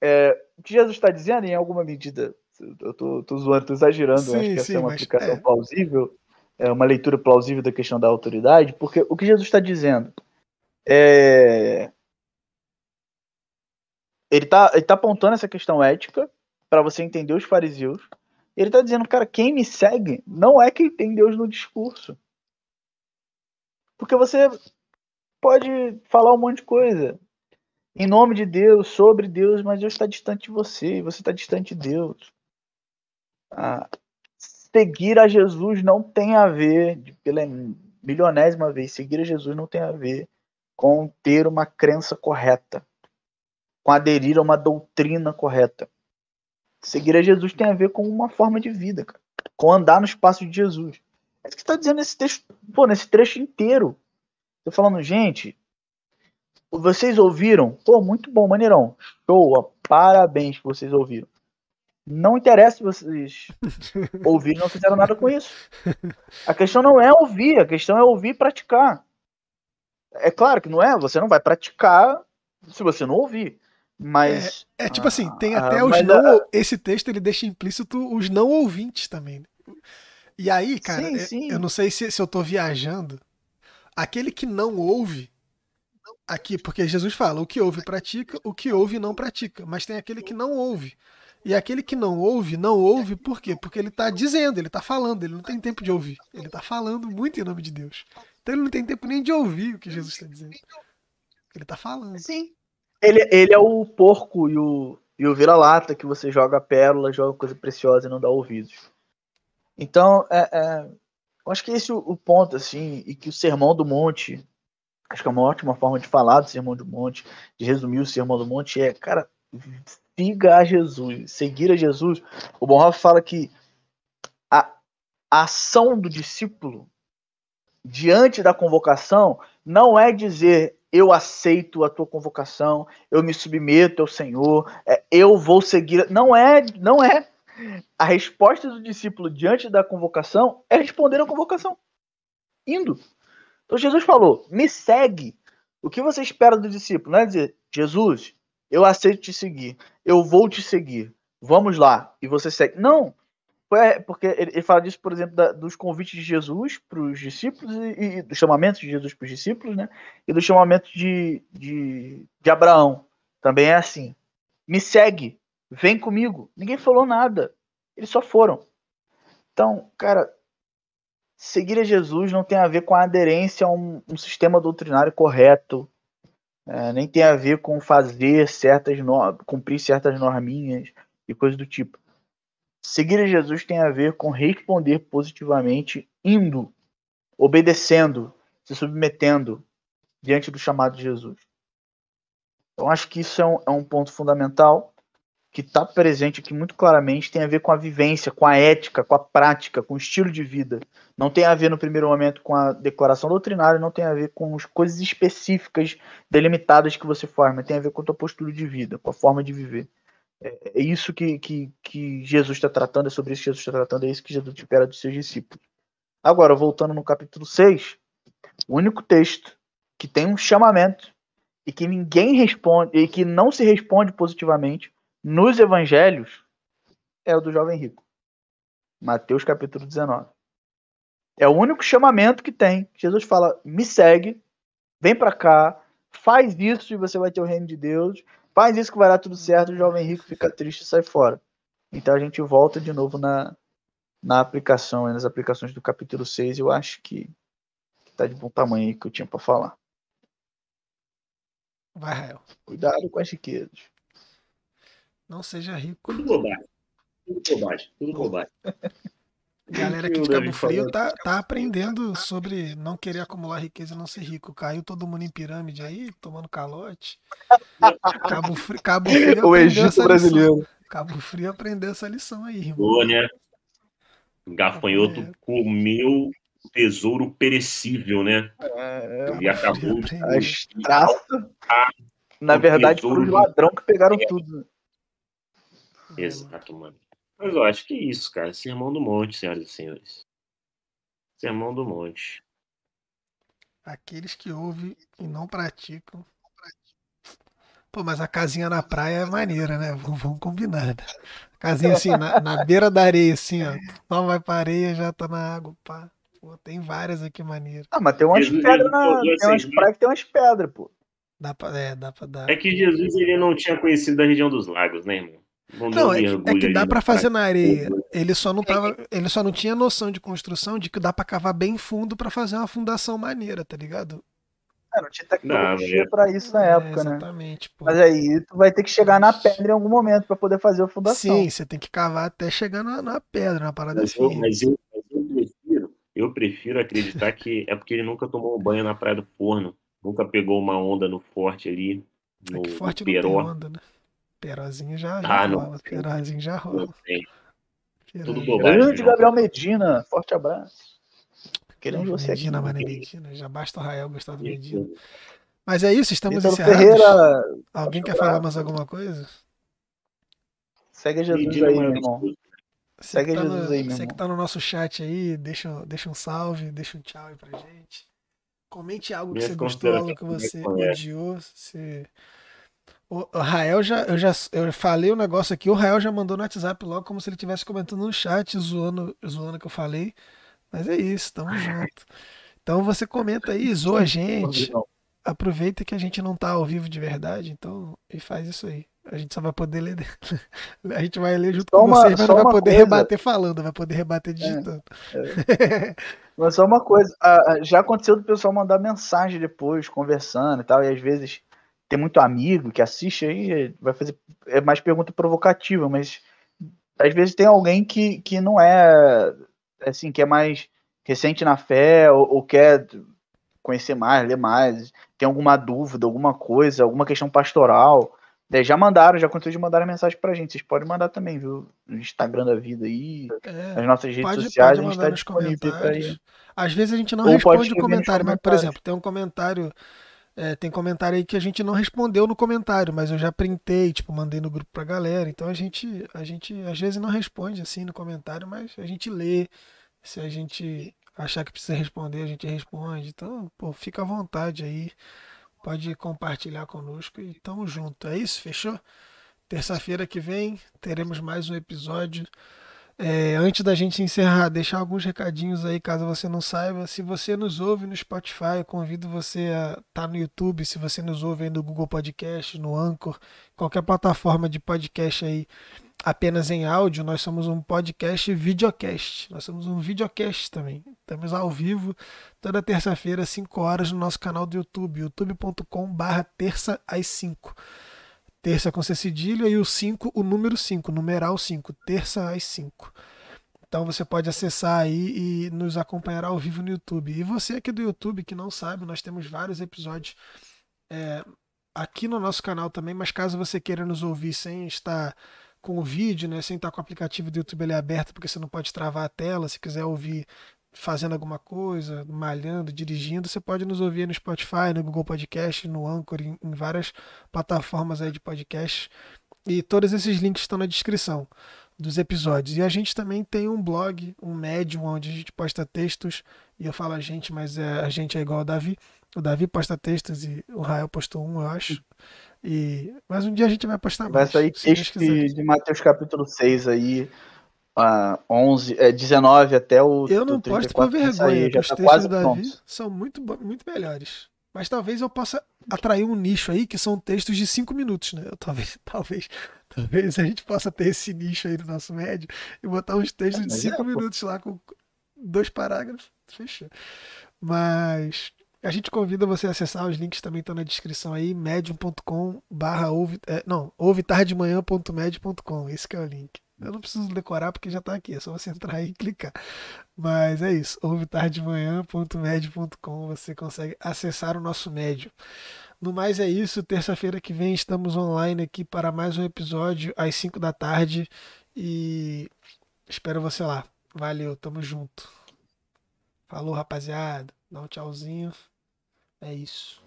é, o que Jesus está dizendo, em alguma medida, eu tô, tô zoando, tô exagerando, eu acho Sim, que essa sim, é uma aplicação é. plausível, é uma leitura plausível da questão da autoridade, porque o que Jesus está dizendo é. Ele está ele tá apontando essa questão ética para você entender os fariseus. Ele está dizendo, cara, quem me segue não é quem tem Deus no discurso. Porque você pode falar um monte de coisa em nome de Deus, sobre Deus, mas Deus está distante de você, você está distante de Deus. Ah, seguir a Jesus não tem a ver, pela milionésima vez, seguir a Jesus não tem a ver com ter uma crença correta, com aderir a uma doutrina correta. Seguir a Jesus tem a ver com uma forma de vida, cara. Com andar nos passos de Jesus. É isso que está dizendo nesse texto, pô, nesse trecho inteiro. Tô falando, gente, vocês ouviram? Pô, muito bom, maneirão. Show, parabéns que vocês ouviram. Não interessa se vocês ouviram, não fizeram nada com isso. A questão não é ouvir, a questão é ouvir e praticar. É claro que não é, você não vai praticar se você não ouvir. Mas. É, é tipo assim, tem ah, até os não. Esse texto ele deixa implícito os não ouvintes também. E aí, cara, sim, é, sim. eu não sei se, se eu tô viajando. Aquele que não ouve, aqui, porque Jesus fala, o que ouve pratica, o que ouve não pratica. Mas tem aquele que não ouve. E aquele que não ouve, não ouve por quê? Porque ele está dizendo, ele está falando, ele não tem tempo de ouvir. Ele está falando muito em nome de Deus. Então ele não tem tempo nem de ouvir o que Jesus está dizendo. Ele está falando. Sim. Ele, ele é o porco e o, e o vira-lata que você joga pérola, joga coisa preciosa e não dá ouvidos. Então, é, é, eu acho que esse é o ponto, assim, e que o Sermão do Monte, acho que é uma ótima forma de falar do Sermão do Monte, de resumir o Sermão do Monte, é, cara, siga a Jesus, seguir a Jesus. O Bonhoeffer fala que a, a ação do discípulo diante da convocação não é dizer eu aceito a tua convocação, eu me submeto ao Senhor, é, eu vou seguir. Não é, não é. A resposta do discípulo diante da convocação é responder à convocação, indo. Então Jesus falou: me segue. O que você espera do discípulo? Não é dizer, Jesus, eu aceito te seguir, eu vou te seguir, vamos lá, e você segue. Não, porque ele, fala disso, por exemplo, da, dos convites de Jesus para os discípulos e, e dos chamamentos de Jesus para os discípulos, né? E do chamamento de, de, de Abraão. Também é assim. Me segue, vem comigo. Ninguém falou nada. Eles só foram. Então, cara, seguir a Jesus não tem a ver com a aderência a um, um sistema doutrinário correto, é, nem tem a ver com fazer certas normas, cumprir certas norminhas e coisas do tipo. Seguir a Jesus tem a ver com responder positivamente, indo, obedecendo, se submetendo diante do chamado de Jesus. Então, acho que isso é um, é um ponto fundamental que está presente aqui muito claramente, tem a ver com a vivência, com a ética, com a prática, com o estilo de vida. Não tem a ver no primeiro momento com a declaração doutrinária, não tem a ver com as coisas específicas, delimitadas que você forma, tem a ver com a tua postura de vida, com a forma de viver. É, é isso que, que, que Jesus está tratando, é sobre isso que Jesus está tratando, é isso que Jesus espera dos seus discípulos. Agora, voltando no capítulo 6, o único texto que tem um chamamento e que ninguém responde, e que não se responde positivamente, nos evangelhos é o do jovem rico. Mateus capítulo 19. É o único chamamento que tem. Jesus fala: "Me segue, vem para cá, faz isso e você vai ter o reino de Deus. Faz isso que vai dar tudo certo". O jovem rico fica triste e sai fora. Então a gente volta de novo na na aplicação, nas aplicações do capítulo 6, eu acho que, tá de bom tamanho aí que eu tinha para falar. Vai, Rael. Cuidado com as riquezas. Não seja rico. Tudo bobagem. Tudo bobagem. Tudo bobagem. Galera aqui de Cabo Frio tá, tá aprendendo sobre não querer acumular riqueza e não ser rico. Caiu todo mundo em pirâmide aí, tomando calote. Cabo Frio, Cabo Frio o Egito brasileiro. Lição. Cabo Frio aprendeu essa lição aí, irmão. Boa, né? Gafanhoto é. comeu tesouro perecível, né? É, é. e acabou de. Na verdade, foi os ladrão que pegaram tudo. Exato, mano. Mas eu acho que é isso, cara. Sermão do Monte, senhoras e senhores. Sermão do Monte. Aqueles que ouvem e não praticam. Pô, mas a casinha na praia é maneira, né? Vamos, vamos combinar. Né? Casinha assim, na, na, beira da areia, assim, ó. Só vai pra areia, já tá na água, pá. Pô, tem várias aqui maneiras. Ah, mas tem umas pedras na. Tem umas praias que tem umas pedras, pô. Dá pra, é, dá pra dar. É que Jesus ele não tinha conhecido a região dos lagos, né, irmão? Não, é que, é que dá para fazer na areia. Ele só não tava, ele só não tinha noção de construção de que dá para cavar bem fundo para fazer uma fundação maneira, tá ligado? É, não tinha tecnologia não, para isso na é, época, né? Exatamente. Pô. Mas aí tu vai ter que chegar na pedra em algum momento para poder fazer a fundação. Sim, você tem que cavar até chegar na, na pedra, na parada mas eu, mas eu, mas eu prefiro, eu prefiro acreditar que é porque ele nunca tomou um banho na praia do Forno, nunca pegou uma onda no forte ali, no, é que forte no Peró. Onda, né? Perozinho já, já Ah, não. Perozinho já rola. Tudo. Grande Gabriel Medina, forte abraço. Queremos Medina, você aqui. mano, Medina. Já basta o Rael gostar do Medina. Mas é isso, estamos Vitor encerrados. Ferreira, Alguém quer falar mais alguma coisa? segue Jesus Medina aí, meu irmão. Você Segue que, tá Jesus no, aí, meu você que irmão. tá no nosso chat aí, deixa, deixa um salve, deixa um tchau aí pra gente. Comente algo que Minhas você gostou, algo que você odiou. Se... O, o Rael já eu, já. eu falei o negócio aqui, o Rael já mandou no WhatsApp logo como se ele estivesse comentando no chat, zoando, zoando o que eu falei. Mas é isso, tamo junto. Então você comenta aí, zoa a gente. Aproveita que a gente não tá ao vivo de verdade, então, e faz isso aí. A gente só vai poder ler. A gente vai ler junto Só com uma- vocês, mas não vai poder coisa. rebater falando, vai poder rebater digitando. Mas só uma coisa, já aconteceu do pessoal mandar mensagem depois, conversando e tal, e às vezes tem muito amigo que assiste aí, vai fazer é mais pergunta provocativa, mas às vezes tem alguém que, que não é assim, que é mais recente na fé ou, ou quer conhecer mais, ler mais, tem alguma dúvida, alguma coisa, alguma questão pastoral. né, já mandaram, já aconteceu de mandar mensagem pra gente. Vocês podem mandar também, viu? No Instagram da vida aí, É, nas nossas redes pode, sociais, pode a gente tá nos disponível pra ir. Às vezes a gente não Ou responde o comentário, mas, por exemplo, tem um comentário. É, tem comentário aí que a gente não respondeu no comentário, mas eu já printei, tipo, mandei no grupo pra galera. Então a gente, a gente às vezes não responde assim no comentário, mas a gente lê. Se a gente achar que precisa responder, a gente responde. Então, pô, fica à vontade aí. Pode compartilhar conosco e tamo junto. É isso? Fechou? Terça-feira que vem teremos mais um episódio. É, antes da gente encerrar, deixar alguns recadinhos aí, caso você não saiba. Se você nos ouve no Spotify, eu convido você a estar no YouTube. Se você nos ouve aí no Google Podcast, no Anchor, qualquer plataforma de podcast aí apenas em áudio, nós somos um podcast videocast. Nós somos um videocast também. Estamos ao vivo toda terça-feira, 5 horas, no nosso canal do YouTube, youtube.com/barra terça às 5. Terça com C cedilha e o 5, o número 5, numeral 5, terça às 5. Então você pode acessar aí e nos acompanhar ao vivo no YouTube. E você aqui do YouTube que não sabe, nós temos vários episódios é, aqui no nosso canal também, mas caso você queira nos ouvir sem estar com o vídeo, né, sem estar com o aplicativo do YouTube ali aberto, porque você não pode travar a tela, se quiser ouvir fazendo alguma coisa, malhando, dirigindo, você pode nos ouvir no Spotify, no Google Podcast, no Anchor, em, em várias plataformas aí de podcast. E todos esses links estão na descrição dos episódios. E a gente também tem um blog, um Medium, onde a gente posta textos. E eu falo a gente, mas é, a gente é igual ao Davi. O Davi posta textos e o Rael postou um, eu acho. E, mas um dia a gente vai postar Vai mais. sair se Deus texto de Mateus capítulo 6 aí, ah, 11, é, 19 até o Eu não posto por 34 vai vergonha, sair, que já os tá textos do Davi pronto. são muito, muito melhores. Mas talvez eu possa atrair um nicho aí que são textos de 5 minutos, né? Eu, talvez, talvez, talvez a gente possa ter esse nicho aí no nosso médio e botar uns textos de Mas 5 é, minutos lá com dois parágrafos. Fechou. Mas a gente convida você a acessar, os links também estão na descrição aí, medium.com barra ouve, é, não, ouvetardemanhã.med.com, esse que é o link. Eu não preciso decorar porque já está aqui, é só você entrar e clicar. Mas é isso, ouvetardemanhã.med.com, você consegue acessar o nosso médio. No mais é isso, terça-feira que vem estamos online aqui para mais um episódio às 5 da tarde e espero você lá. Valeu, tamo junto. Falou, rapaziada. Dá um tchauzinho. É isso.